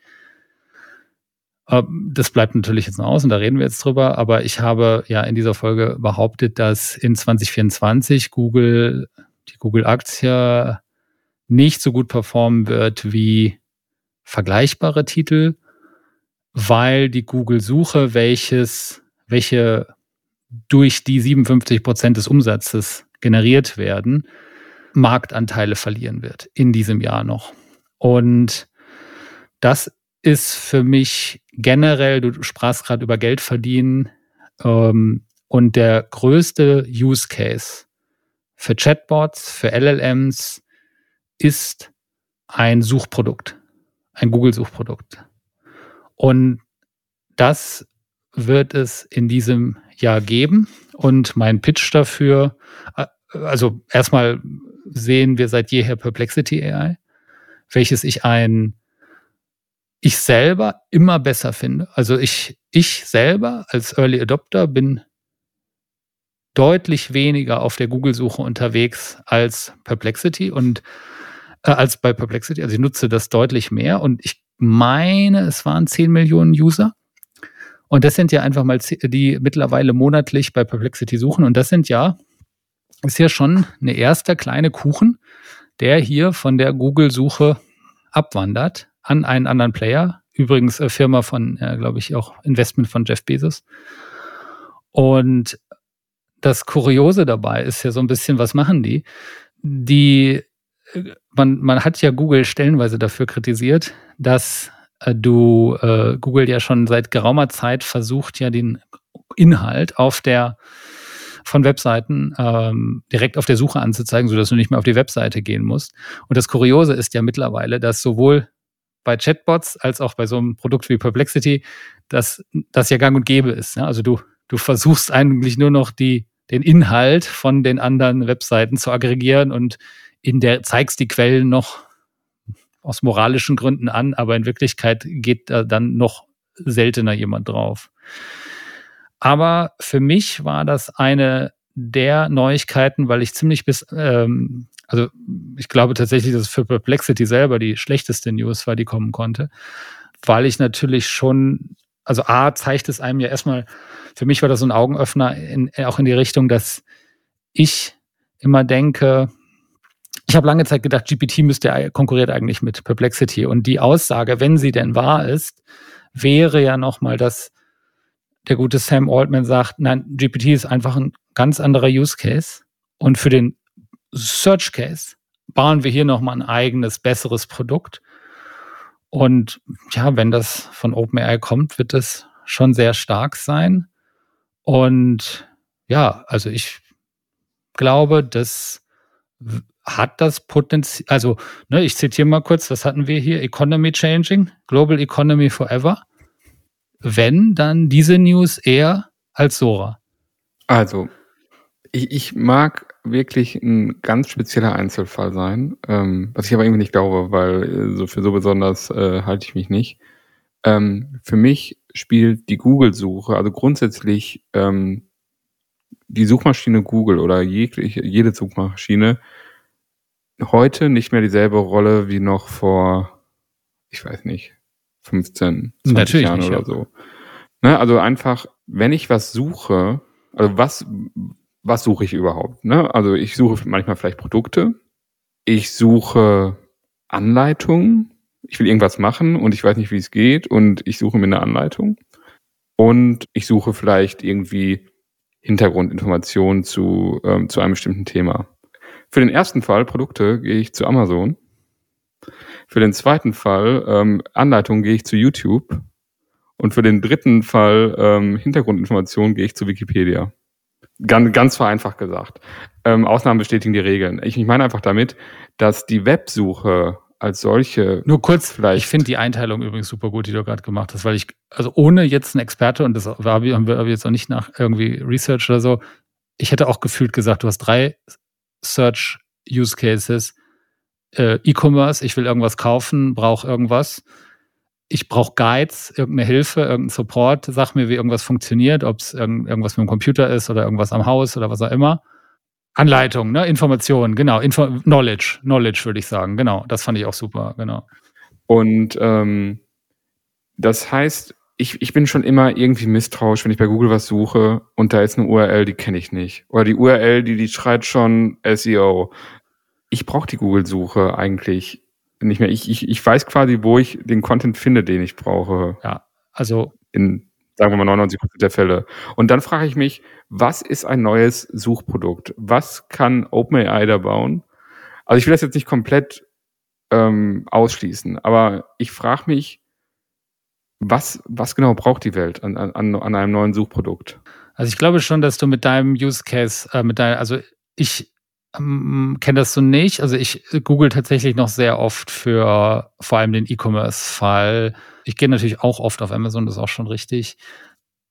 ähm, das bleibt natürlich jetzt noch aus und da reden wir jetzt drüber, aber ich habe ja in dieser Folge behauptet, dass in 2024 Google, die Google-Aktie nicht so gut performen wird wie vergleichbare Titel, weil die Google-Suche, welches, welche durch die 57 Prozent des Umsatzes generiert werden, Marktanteile verlieren wird in diesem Jahr noch. Und das ist für mich generell, du sprachst gerade über Geld verdienen, ähm, und der größte Use Case für Chatbots, für LLMs ist ein Suchprodukt, ein Google-Suchprodukt. Und das wird es in diesem Jahr geben. Und mein Pitch dafür, äh, also erstmal sehen wir seit jeher Perplexity AI, welches ich ein ich selber immer besser finde. Also ich, ich selber als Early Adopter bin deutlich weniger auf der Google-Suche unterwegs als Perplexity und äh, als bei Perplexity. Also ich nutze das deutlich mehr und ich meine, es waren 10 Millionen User. Und das sind ja einfach mal die mittlerweile monatlich bei Perplexity suchen. Und das sind ja, ist ja schon eine erste kleine Kuchen, der hier von der Google-Suche abwandert an einen anderen Player. Übrigens äh, Firma von, äh, glaube ich, auch Investment von Jeff Bezos. Und das Kuriose dabei ist ja so ein bisschen, was machen die? Die, äh, man, man hat ja Google stellenweise dafür kritisiert, dass du äh, Google ja schon seit geraumer Zeit versucht, ja den Inhalt auf der von Webseiten ähm, direkt auf der Suche anzuzeigen, sodass du nicht mehr auf die Webseite gehen musst. Und das Kuriose ist ja mittlerweile, dass sowohl bei Chatbots als auch bei so einem Produkt wie Perplexity, dass das ja gang und gäbe ist. Ne? Also du, du versuchst eigentlich nur noch die, den Inhalt von den anderen Webseiten zu aggregieren und in der zeigst die Quellen noch aus moralischen Gründen an, aber in Wirklichkeit geht da dann noch seltener jemand drauf. Aber für mich war das eine der Neuigkeiten, weil ich ziemlich bis, ähm, also ich glaube tatsächlich, dass es für Perplexity selber die schlechteste News war, die kommen konnte, weil ich natürlich schon, also A, zeigt es einem ja erstmal, für mich war das so ein Augenöffner in, auch in die Richtung, dass ich immer denke, ich habe lange Zeit gedacht, GPT müsste konkurriert eigentlich mit Perplexity. Und die Aussage, wenn sie denn wahr ist, wäre ja nochmal, dass der gute Sam Altman sagt, nein, GPT ist einfach ein ganz anderer Use Case. Und für den Search Case bauen wir hier nochmal ein eigenes, besseres Produkt. Und ja, wenn das von OpenAI kommt, wird es schon sehr stark sein. Und ja, also ich glaube, dass hat das Potenzial, also ne, ich zitiere mal kurz, was hatten wir hier? Economy Changing, Global Economy Forever. Wenn, dann diese News eher als Sora. Also, ich, ich mag wirklich ein ganz spezieller Einzelfall sein, ähm, was ich aber irgendwie nicht glaube, weil äh, so für so besonders äh, halte ich mich nicht. Ähm, für mich spielt die Google-Suche, also grundsätzlich ähm, die Suchmaschine Google oder jegliche, jede Suchmaschine heute nicht mehr dieselbe Rolle wie noch vor, ich weiß nicht, 15, 20 Natürlich Jahren nicht, oder ja. so. Ne, also einfach, wenn ich was suche, also was, was suche ich überhaupt? Ne? Also ich suche manchmal vielleicht Produkte, ich suche Anleitungen, ich will irgendwas machen und ich weiß nicht, wie es geht und ich suche mir eine Anleitung und ich suche vielleicht irgendwie Hintergrundinformationen zu, ähm, zu einem bestimmten Thema. Für den ersten Fall Produkte gehe ich zu Amazon. Für den zweiten Fall ähm, Anleitungen gehe ich zu YouTube. Und für den dritten Fall ähm, Hintergrundinformationen gehe ich zu Wikipedia. Ganz, ganz vereinfacht gesagt. Ähm, Ausnahmen bestätigen die Regeln. Ich, ich meine einfach damit, dass die Websuche als solche. Nur kurz, vielleicht. Ich finde die Einteilung übrigens super gut, die du gerade gemacht hast, weil ich, also ohne jetzt ein Experte, und das haben wir jetzt auch nicht nach irgendwie Research oder so, ich hätte auch gefühlt gesagt, du hast drei Search Use Cases. Äh, E-Commerce, ich will irgendwas kaufen, brauche irgendwas. Ich brauche Guides, irgendeine Hilfe, irgendeinen Support. Sag mir, wie irgendwas funktioniert, ob es irgend, irgendwas mit dem Computer ist oder irgendwas am Haus oder was auch immer. Anleitung, ne? Informationen, genau. Info Knowledge, Knowledge würde ich sagen, genau. Das fand ich auch super, genau. Und ähm, das heißt, ich, ich bin schon immer irgendwie misstrauisch, wenn ich bei Google was suche und da ist eine URL, die kenne ich nicht. Oder die URL, die, die schreit schon SEO. Ich brauche die Google-Suche eigentlich nicht mehr. Ich, ich, ich weiß quasi, wo ich den Content finde, den ich brauche. Ja, also in, sagen wir mal, 99 Prozent der Fälle. Und dann frage ich mich, was ist ein neues Suchprodukt? Was kann OpenAI da bauen? Also ich will das jetzt nicht komplett ähm, ausschließen, aber ich frage mich, was, was genau braucht die Welt an, an, an einem neuen Suchprodukt? Also ich glaube schon, dass du mit deinem Use Case, äh, mit deinem, also ich ähm, kenne das so nicht. Also ich google tatsächlich noch sehr oft für vor allem den E-Commerce-Fall. Ich gehe natürlich auch oft auf Amazon, das ist auch schon richtig.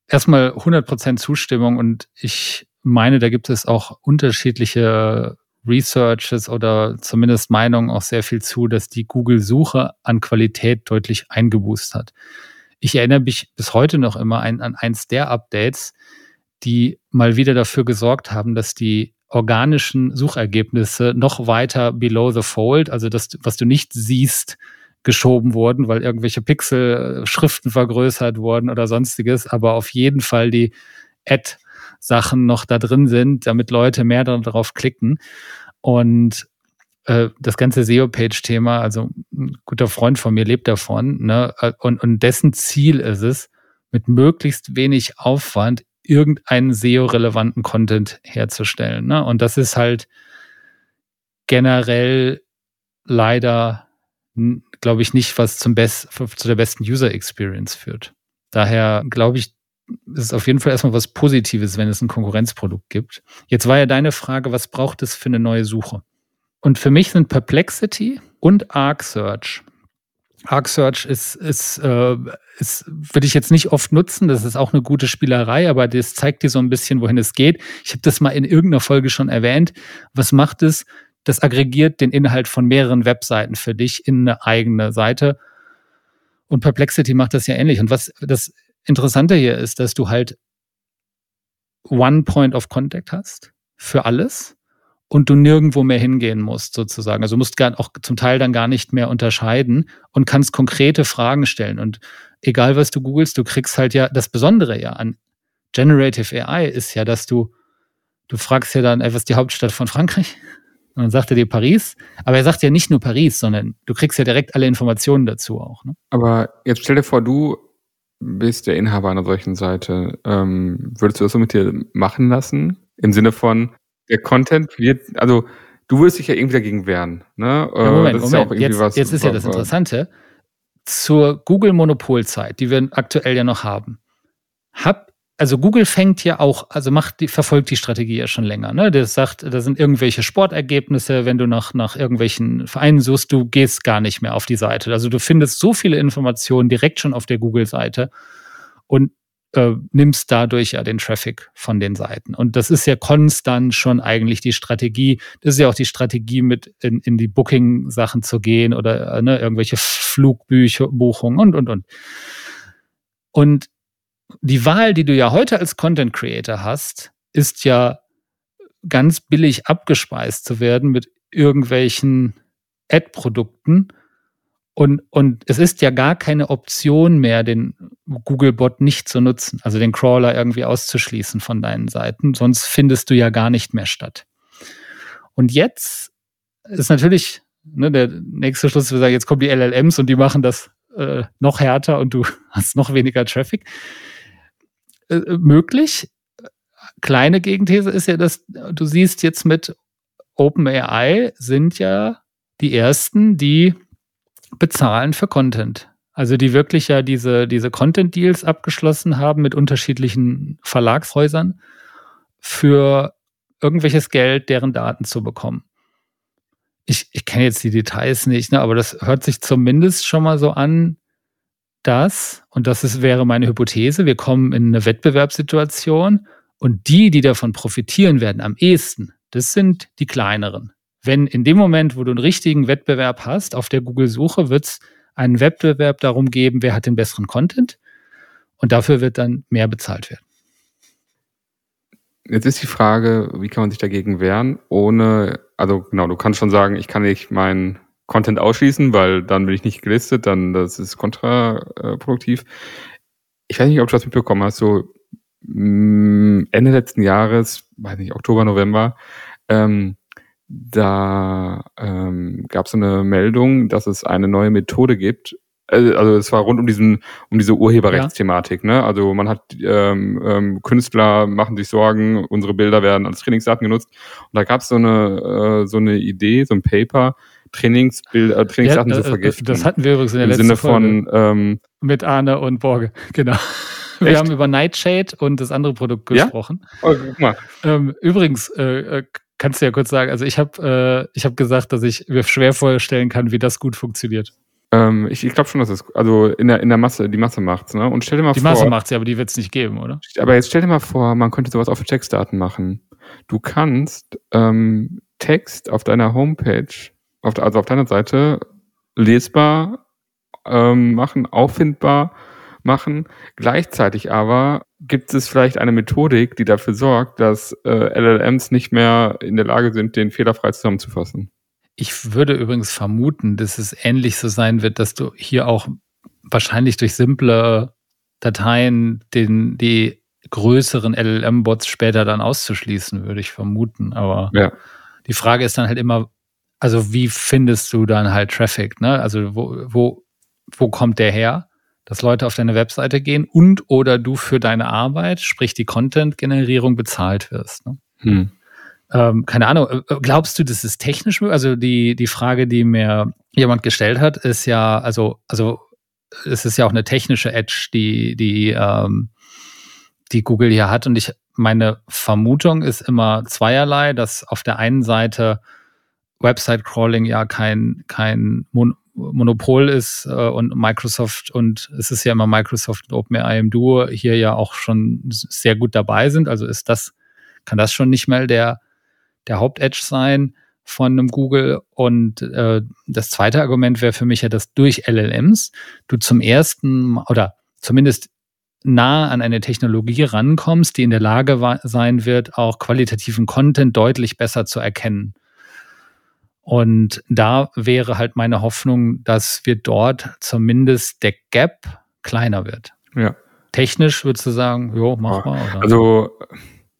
Erstmal 100% Zustimmung und ich meine, da gibt es auch unterschiedliche Researches oder zumindest Meinungen auch sehr viel zu, dass die Google-Suche an Qualität deutlich eingeboost hat ich erinnere mich bis heute noch immer an, an eins der Updates, die mal wieder dafür gesorgt haben, dass die organischen Suchergebnisse noch weiter below the fold, also das, was du nicht siehst, geschoben wurden, weil irgendwelche Pixel, Schriften vergrößert wurden oder sonstiges, aber auf jeden Fall die Ad-Sachen noch da drin sind, damit Leute mehr darauf klicken. Und das ganze SEO-Page-Thema, also ein guter Freund von mir lebt davon, ne? Und, und dessen Ziel ist es, mit möglichst wenig Aufwand irgendeinen SEO-relevanten Content herzustellen. Ne? Und das ist halt generell leider, glaube ich, nicht, was zum Best, zu der besten User Experience führt. Daher glaube ich, ist es auf jeden Fall erstmal was Positives, wenn es ein Konkurrenzprodukt gibt. Jetzt war ja deine Frage, was braucht es für eine neue Suche? Und für mich sind Perplexity und Arc Search. Arc Search ist, ist, äh, ist, würde ich jetzt nicht oft nutzen. Das ist auch eine gute Spielerei, aber das zeigt dir so ein bisschen, wohin es geht. Ich habe das mal in irgendeiner Folge schon erwähnt. Was macht es? Das aggregiert den Inhalt von mehreren Webseiten für dich in eine eigene Seite. Und Perplexity macht das ja ähnlich. Und was das Interessante hier ist, dass du halt One Point of Contact hast für alles und du nirgendwo mehr hingehen musst, sozusagen. Also musst gar, auch zum Teil dann gar nicht mehr unterscheiden und kannst konkrete Fragen stellen. Und egal was du googelst, du kriegst halt ja, das Besondere ja an Generative AI ist ja, dass du, du fragst ja dann, ey, was ist die Hauptstadt von Frankreich? Und dann sagt er dir Paris. Aber er sagt ja nicht nur Paris, sondern du kriegst ja direkt alle Informationen dazu auch. Ne? Aber jetzt stell dir vor, du bist der Inhaber einer solchen Seite. Ähm, würdest du das so mit dir machen lassen? Im Sinne von, der Content wird, also du wirst dich ja irgendwie dagegen wehren. Ne? Ja, Moment, das ist Moment. Ja jetzt, was, jetzt ist ja das Interessante. Zur Google-Monopolzeit, die wir aktuell ja noch haben, hab, also Google fängt ja auch, also macht die, verfolgt die Strategie ja schon länger. Ne? Das sagt, da sind irgendwelche Sportergebnisse, wenn du nach, nach irgendwelchen Vereinen suchst, du gehst gar nicht mehr auf die Seite. Also du findest so viele Informationen direkt schon auf der Google-Seite. Und äh, nimmst dadurch ja den Traffic von den Seiten. Und das ist ja konstant schon eigentlich die Strategie. Das ist ja auch die Strategie, mit in, in die Booking-Sachen zu gehen oder äh, ne, irgendwelche Flugbüchungen und, und, und. Und die Wahl, die du ja heute als Content Creator hast, ist ja ganz billig abgespeist zu werden mit irgendwelchen Ad-Produkten und, und es ist ja gar keine Option mehr, den Googlebot nicht zu nutzen, also den Crawler irgendwie auszuschließen von deinen Seiten, sonst findest du ja gar nicht mehr statt. Und jetzt ist natürlich ne, der nächste Schluss, wir sagen, jetzt kommen die LLMs und die machen das äh, noch härter und du <laughs> hast noch weniger Traffic. Äh, möglich. Kleine Gegenthese ist ja, dass du siehst jetzt mit OpenAI sind ja die ersten, die bezahlen für Content. Also die wirklich ja diese, diese Content-Deals abgeschlossen haben mit unterschiedlichen Verlagshäusern für irgendwelches Geld, deren Daten zu bekommen. Ich, ich kenne jetzt die Details nicht, ne, aber das hört sich zumindest schon mal so an, dass, und das ist, wäre meine Hypothese, wir kommen in eine Wettbewerbssituation und die, die davon profitieren werden am ehesten, das sind die kleineren wenn in dem Moment, wo du einen richtigen Wettbewerb hast, auf der Google-Suche wird es einen Wettbewerb darum geben, wer hat den besseren Content und dafür wird dann mehr bezahlt werden. Jetzt ist die Frage, wie kann man sich dagegen wehren, ohne, also genau, du kannst schon sagen, ich kann nicht meinen Content ausschließen, weil dann bin ich nicht gelistet, dann das ist kontraproduktiv. Ich weiß nicht, ob du das mitbekommen hast, so mm, Ende letzten Jahres, weiß nicht, Oktober, November, ähm, da ähm, gab es eine Meldung, dass es eine neue Methode gibt. Äh, also es war rund um diesen um diese Urheberrechtsthematik. Ja. Ne? Also man hat ähm, ähm, Künstler machen sich Sorgen, unsere Bilder werden als Trainingsdaten genutzt. Und da gab es so eine äh, so eine Idee, so ein Paper, Trainingsbild, äh, Trainingsdaten ja, zu äh, vergiften. Das hatten wir übrigens in der Im letzten Sinne von ähm, mit Arne und Borge, genau. <laughs> Wir Echt? haben über Nightshade und das andere Produkt gesprochen. Ja? Oh, guck mal. Ähm, übrigens, äh, äh kannst du ja kurz sagen, also ich habe äh, hab gesagt, dass ich mir schwer vorstellen kann, wie das gut funktioniert. Ähm, ich ich glaube schon, dass es, also in der, in der Masse, die Masse macht's, ne? Und stell dir mal die vor. Die Masse macht's ja, aber die wird's nicht geben, oder? Aber jetzt stell dir mal vor, man könnte sowas auf Textdaten machen. Du kannst ähm, Text auf deiner Homepage, auf, also auf deiner Seite, lesbar ähm, machen, auffindbar machen. Gleichzeitig aber gibt es vielleicht eine Methodik, die dafür sorgt, dass äh, LLMs nicht mehr in der Lage sind, den fehlerfrei zusammenzufassen. ich würde übrigens vermuten, dass es ähnlich so sein wird, dass du hier auch wahrscheinlich durch simple Dateien den, die größeren LLM-Bots später dann auszuschließen, würde ich vermuten. Aber ja. die Frage ist dann halt immer, also wie findest du dann halt Traffic? Ne? Also wo, wo, wo kommt der her? Dass Leute auf deine Webseite gehen und oder du für deine Arbeit, sprich die Content-Generierung, bezahlt wirst. Ne? Hm. Ähm, keine Ahnung, äh, glaubst du, das ist technisch möglich? Also die, die Frage, die mir jemand gestellt hat, ist ja, also, also es ist ja auch eine technische Edge, die, die, ähm, die Google hier hat. Und ich, meine Vermutung ist immer zweierlei, dass auf der einen Seite Website-Crawling ja kein, kein Monopol ist äh, und Microsoft und es ist ja immer Microsoft und OpenAI im Duo hier ja auch schon sehr gut dabei sind. Also ist das, kann das schon nicht mal der, der Hauptedge sein von einem Google. Und äh, das zweite Argument wäre für mich ja, dass durch LLMs du zum ersten oder zumindest nah an eine Technologie rankommst, die in der Lage sein wird, auch qualitativen Content deutlich besser zu erkennen. Und da wäre halt meine Hoffnung, dass wir dort zumindest der Gap kleiner wird. Ja. Technisch würdest du sagen, jo, mach mal. Oder? Also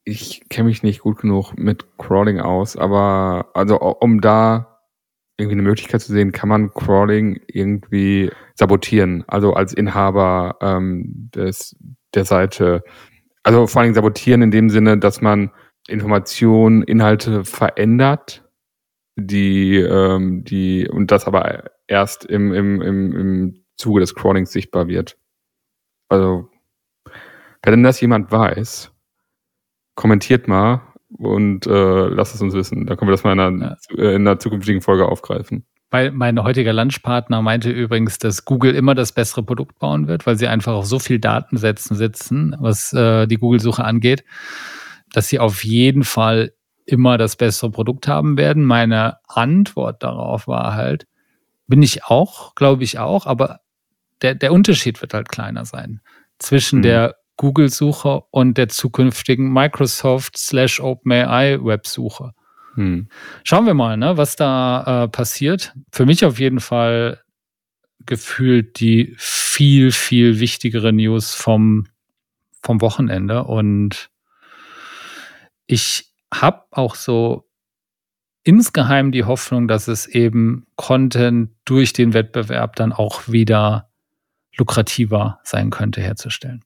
ich kenne mich nicht gut genug mit Crawling aus, aber also um da irgendwie eine Möglichkeit zu sehen, kann man Crawling irgendwie sabotieren. Also als Inhaber ähm, des, der Seite. Also vor allem sabotieren in dem Sinne, dass man Informationen, Inhalte verändert, die, ähm, die, und das aber erst im, im, im, im Zuge des Crawlings sichtbar wird. Also, wenn das jemand weiß, kommentiert mal und äh, lasst es uns wissen. Dann können wir das mal in einer, ja. Äh, in einer zukünftigen Folge aufgreifen. Weil mein heutiger Lunchpartner meinte übrigens, dass Google immer das bessere Produkt bauen wird, weil sie einfach auf so viel Datensätzen sitzen, was äh, die Google-Suche angeht, dass sie auf jeden Fall immer das bessere Produkt haben werden. Meine Antwort darauf war halt, bin ich auch, glaube ich auch, aber der, der Unterschied wird halt kleiner sein zwischen mhm. der Google-Suche und der zukünftigen Microsoft slash OpenAI Websuche. Hm. Schauen wir mal, ne, was da äh, passiert. Für mich auf jeden Fall gefühlt die viel, viel wichtigere News vom, vom Wochenende. Und ich habe auch so insgeheim die Hoffnung, dass es eben Content durch den Wettbewerb dann auch wieder lukrativer sein könnte herzustellen.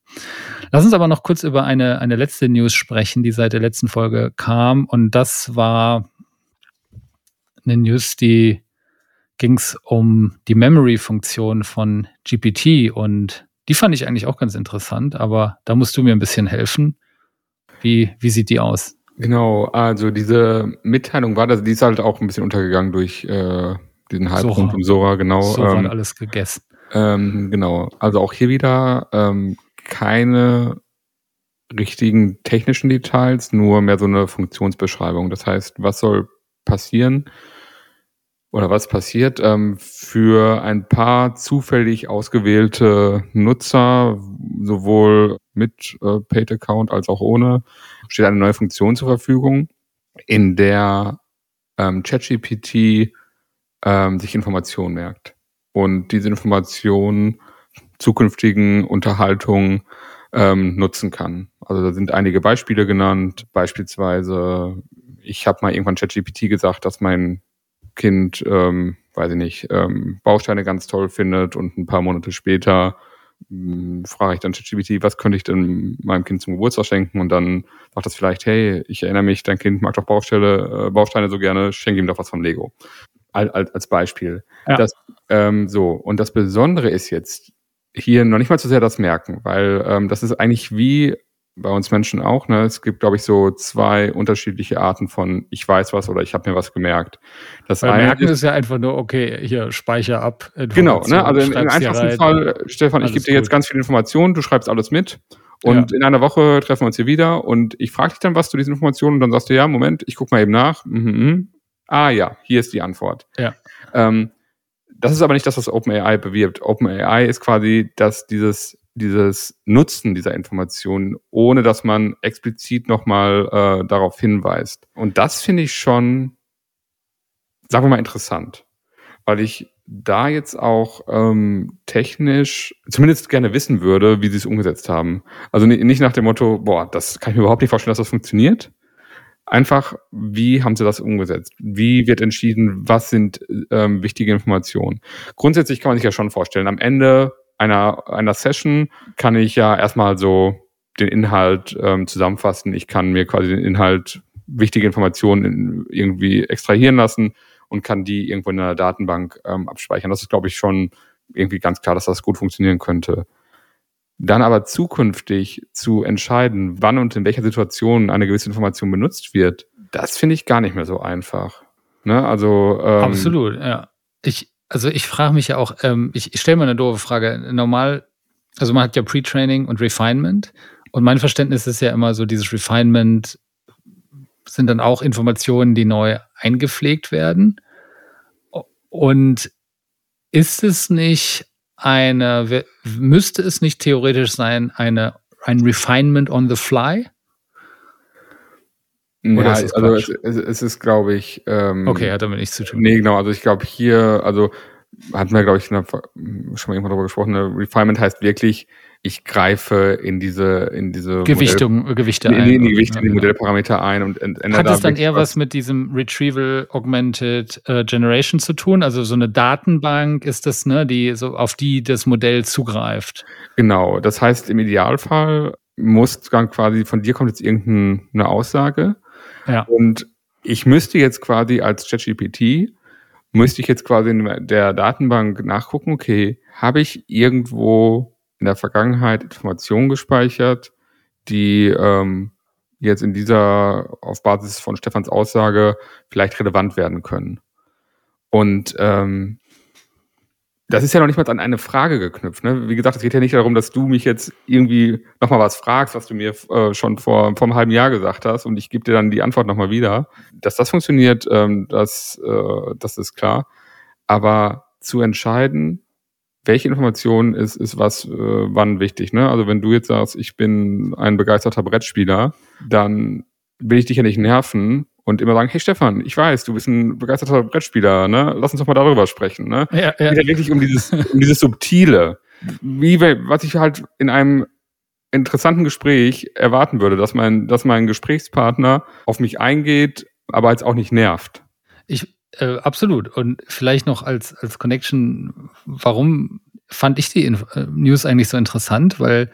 Lass uns aber noch kurz über eine, eine letzte News sprechen, die seit der letzten Folge kam. Und das war eine News, die ging es um die Memory-Funktion von GPT. Und die fand ich eigentlich auch ganz interessant, aber da musst du mir ein bisschen helfen. Wie, wie sieht die aus? Genau, also diese Mitteilung war, das, die ist halt auch ein bisschen untergegangen durch äh, diesen rund um Sora, genau. Sora ähm, alles gegessen. Ähm, genau. Also auch hier wieder ähm, keine richtigen technischen Details, nur mehr so eine Funktionsbeschreibung. Das heißt, was soll passieren oder was passiert ähm, für ein paar zufällig ausgewählte Nutzer, sowohl mit äh, Paid Account als auch ohne, steht eine neue Funktion zur Verfügung, in der ähm, ChatGPT ähm, sich Informationen merkt und diese Informationen zukünftigen Unterhaltungen ähm, nutzen kann. Also da sind einige Beispiele genannt. Beispielsweise, ich habe mal irgendwann ChatGPT gesagt, dass mein Kind, ähm, weiß ich nicht, ähm, Bausteine ganz toll findet und ein paar Monate später frage ich dann ChatGPT, was könnte ich denn meinem Kind zum Geburtstag schenken? Und dann sagt das vielleicht, hey, ich erinnere mich, dein Kind mag doch Baustelle, äh, Bausteine so gerne, schenke ihm doch was von Lego als, als Beispiel. Ja. Das, ähm, so, und das Besondere ist jetzt hier noch nicht mal zu sehr das Merken, weil ähm, das ist eigentlich wie bei uns Menschen auch. Ne? Es gibt, glaube ich, so zwei unterschiedliche Arten von ich weiß was oder ich habe mir was gemerkt. Das Weil eine Merken ist, ist, ja einfach nur, okay, hier speicher ab. Genau, ne? also im, im einfachsten Fall, Stefan, ich gebe dir jetzt ganz viel Informationen, du schreibst alles mit und ja. in einer Woche treffen wir uns hier wieder und ich frage dich dann was zu diesen Informationen und dann sagst du, ja, Moment, ich guck mal eben nach. Mhm, mhm. Ah ja, hier ist die Antwort. Ja. Ähm, das ist aber nicht das, was OpenAI bewirbt. OpenAI ist quasi, dass dieses, dieses Nutzen dieser Informationen, ohne dass man explizit nochmal äh, darauf hinweist. Und das finde ich schon sagen wir mal, interessant, weil ich da jetzt auch ähm, technisch zumindest gerne wissen würde, wie sie es umgesetzt haben. Also nicht nach dem Motto, boah, das kann ich mir überhaupt nicht vorstellen, dass das funktioniert. Einfach, wie haben sie das umgesetzt? Wie wird entschieden, was sind ähm, wichtige Informationen? Grundsätzlich kann man sich ja schon vorstellen, am Ende einer, einer Session kann ich ja erstmal so den Inhalt ähm, zusammenfassen. Ich kann mir quasi den Inhalt, wichtige Informationen in, irgendwie extrahieren lassen und kann die irgendwo in einer Datenbank ähm, abspeichern. Das ist, glaube ich, schon irgendwie ganz klar, dass das gut funktionieren könnte. Dann aber zukünftig zu entscheiden, wann und in welcher Situation eine gewisse Information benutzt wird, das finde ich gar nicht mehr so einfach. Ne? Also ähm, absolut, ja. Ich, also ich frage mich ja auch, ähm, ich, ich stelle mal eine doofe Frage. Normal, also man hat ja Pre-Training und Refinement und mein Verständnis ist ja immer so, dieses Refinement sind dann auch Informationen, die neu eingepflegt werden. Und ist es nicht eine, müsste es nicht theoretisch sein, eine, ein Refinement on the fly? Oder ja, also es, es, es, ist, glaube ich. Ähm, okay, hat damit nichts zu tun. Nee, genau. Also ich glaube hier, also hatten wir, glaube ich, schon mal irgendwann darüber gesprochen. Ne? Refinement heißt wirklich, ich greife in diese in diese Gewichtung, Modell, Gewichte in, ein. In die Gewichte, in die Modellparameter ein und ändere Hat es dann eher was mit diesem Retrieval Augmented uh, Generation zu tun? Also so eine Datenbank ist das, ne, die so auf die das Modell zugreift. Genau. Das heißt, im Idealfall muss dann quasi von dir kommt jetzt irgendeine Aussage. Ja. Und ich müsste jetzt quasi als ChatGPT müsste ich jetzt quasi in der Datenbank nachgucken, okay, habe ich irgendwo in der Vergangenheit Informationen gespeichert, die ähm, jetzt in dieser, auf Basis von Stefans Aussage, vielleicht relevant werden können. Und ähm, das ist ja noch nicht mal an eine Frage geknüpft. Ne? Wie gesagt, es geht ja nicht darum, dass du mich jetzt irgendwie nochmal was fragst, was du mir äh, schon vor, vor einem halben Jahr gesagt hast und ich gebe dir dann die Antwort nochmal wieder. Dass das funktioniert, ähm, das, äh, das ist klar. Aber zu entscheiden, welche Information ist, ist was, äh, wann wichtig. Ne? Also wenn du jetzt sagst, ich bin ein begeisterter Brettspieler, dann will ich dich ja nicht nerven und immer sagen, hey Stefan, ich weiß, du bist ein begeisterter Brettspieler, ne? Lass uns doch mal darüber sprechen. Ne? Ja, ja. Es geht ja wirklich um dieses, um dieses Subtile. Wie, was ich halt in einem interessanten Gespräch erwarten würde, dass mein, dass mein Gesprächspartner auf mich eingeht, aber jetzt auch nicht nervt. Ich, äh, absolut. Und vielleicht noch als, als Connection, warum fand ich die Inf äh, News eigentlich so interessant? Weil,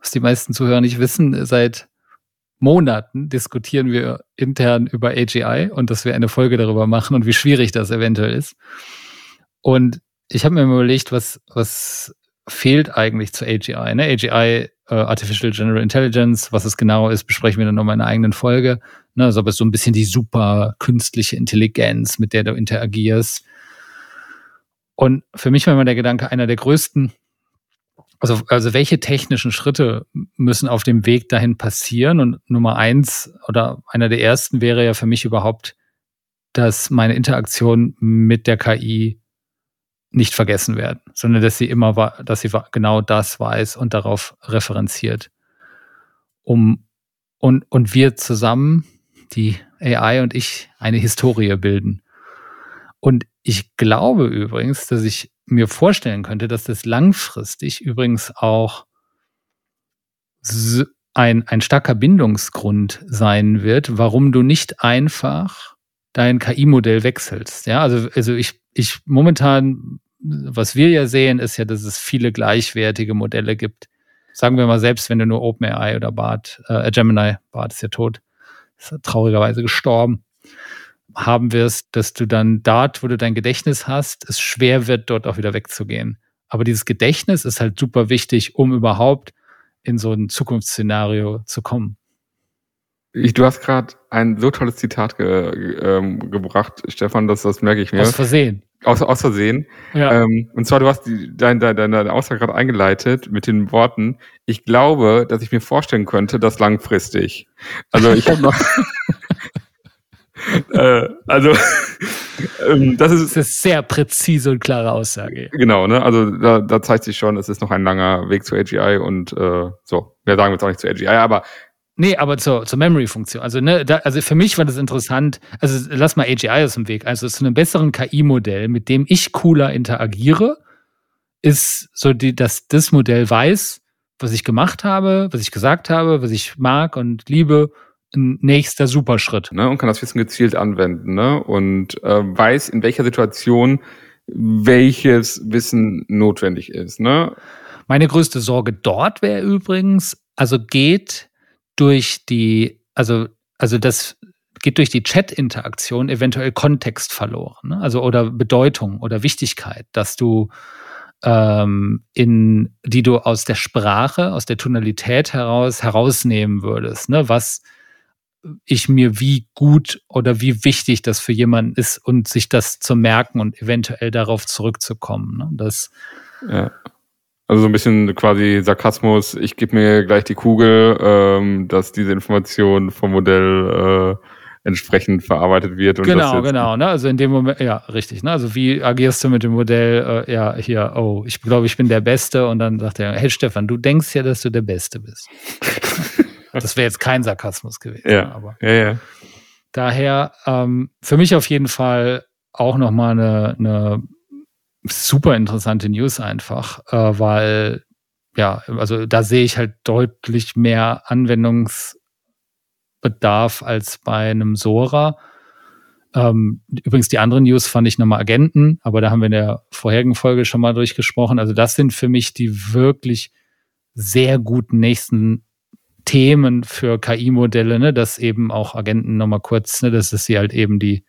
was die meisten Zuhörer nicht wissen, seit Monaten diskutieren wir intern über AGI und dass wir eine Folge darüber machen und wie schwierig das eventuell ist. Und ich habe mir überlegt, was, was fehlt eigentlich zu AGI? Ne? AGI, äh, Artificial General Intelligence, was es genau ist, besprechen wir dann nochmal in einer eigenen Folge. Ne, also aber so ein bisschen die super künstliche Intelligenz, mit der du interagierst. Und für mich war immer der Gedanke, einer der größten, also, also welche technischen Schritte müssen auf dem Weg dahin passieren? Und Nummer eins oder einer der ersten wäre ja für mich überhaupt, dass meine Interaktion mit der KI nicht vergessen werden, sondern dass sie immer, dass sie genau das weiß und darauf referenziert. Um, und, und wir zusammen die AI und ich eine Historie bilden. Und ich glaube übrigens, dass ich mir vorstellen könnte, dass das langfristig übrigens auch ein, ein starker Bindungsgrund sein wird, warum du nicht einfach dein KI-Modell wechselst. Ja, also, also ich, ich momentan, was wir ja sehen, ist ja, dass es viele gleichwertige Modelle gibt. Sagen wir mal, selbst wenn du nur OpenAI oder Bart, äh, Gemini, Bart ist ja tot, ist traurigerweise gestorben, haben wirst, dass du dann dort, wo du dein Gedächtnis hast, es schwer wird, dort auch wieder wegzugehen. Aber dieses Gedächtnis ist halt super wichtig, um überhaupt in so ein Zukunftsszenario zu kommen. Ich, du hast gerade ein so tolles Zitat ge, ähm, gebracht, Stefan, das, das merke ich mir. Aus Versehen. Aus, aus Versehen. Ja. Ähm, und zwar, du hast die, dein, dein, deine Aussage gerade eingeleitet mit den Worten, ich glaube, dass ich mir vorstellen könnte, dass langfristig. Also ich habe noch. <laughs> äh, also <laughs> ähm, das ist, das ist sehr präzise und klare Aussage. Genau, ne? Also da, da zeigt sich schon, es ist noch ein langer Weg zu AGI und äh, so. Wir sagen jetzt auch nicht zu AGI, aber Nee, aber zur, zur Memory-Funktion. Also, ne, da, also für mich war das interessant. Also lass mal AGI aus dem Weg. Also zu einem besseren KI-Modell, mit dem ich cooler interagiere, ist so die, dass das Modell weiß, was ich gemacht habe, was ich gesagt habe, was ich mag und liebe, ein nächster Superschritt. Ne, und kann das Wissen gezielt anwenden, ne? Und äh, weiß, in welcher Situation welches Wissen notwendig ist, ne? Meine größte Sorge dort wäre übrigens, also geht durch die, also, also das geht durch die Chat-Interaktion eventuell Kontext verloren, ne? also oder Bedeutung oder Wichtigkeit, dass du ähm, in, die du aus der Sprache, aus der Tonalität heraus herausnehmen würdest, ne? was ich mir wie gut oder wie wichtig das für jemanden ist und sich das zu merken und eventuell darauf zurückzukommen. Ne? Das ja. Also so ein bisschen quasi Sarkasmus, ich gebe mir gleich die Kugel, ähm, dass diese Information vom Modell äh, entsprechend verarbeitet wird. Und genau, genau. Ne? Also in dem Moment, ja, richtig. Ne? Also wie agierst du mit dem Modell, äh, ja, hier, oh, ich glaube, ich bin der Beste und dann sagt er, hey Stefan, du denkst ja, dass du der Beste bist. <laughs> das wäre jetzt kein Sarkasmus gewesen. Ja, aber ja, ja. Daher ähm, für mich auf jeden Fall auch nochmal eine, eine super interessante News einfach, äh, weil ja, also da sehe ich halt deutlich mehr Anwendungsbedarf als bei einem Sora. Ähm, übrigens, die anderen News fand ich nochmal Agenten, aber da haben wir in der vorherigen Folge schon mal durchgesprochen. Also das sind für mich die wirklich sehr guten nächsten Themen für KI-Modelle, ne, dass eben auch Agenten nochmal kurz, ne, dass es sie halt eben die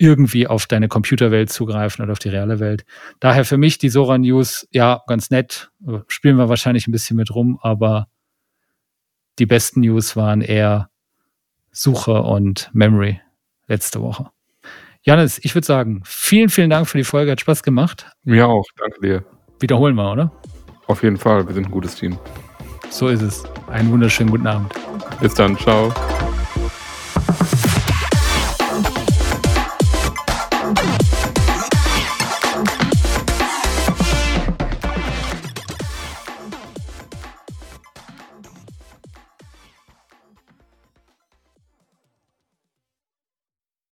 irgendwie auf deine Computerwelt zugreifen oder auf die reale Welt. Daher für mich die Sora News, ja, ganz nett. Spielen wir wahrscheinlich ein bisschen mit rum, aber die besten News waren eher Suche und Memory letzte Woche. Janis, ich würde sagen, vielen, vielen Dank für die Folge. Hat Spaß gemacht. Mir auch. Danke dir. Wiederholen wir, oder? Auf jeden Fall. Wir sind ein gutes Team. So ist es. Einen wunderschönen guten Abend. Bis dann. Ciao.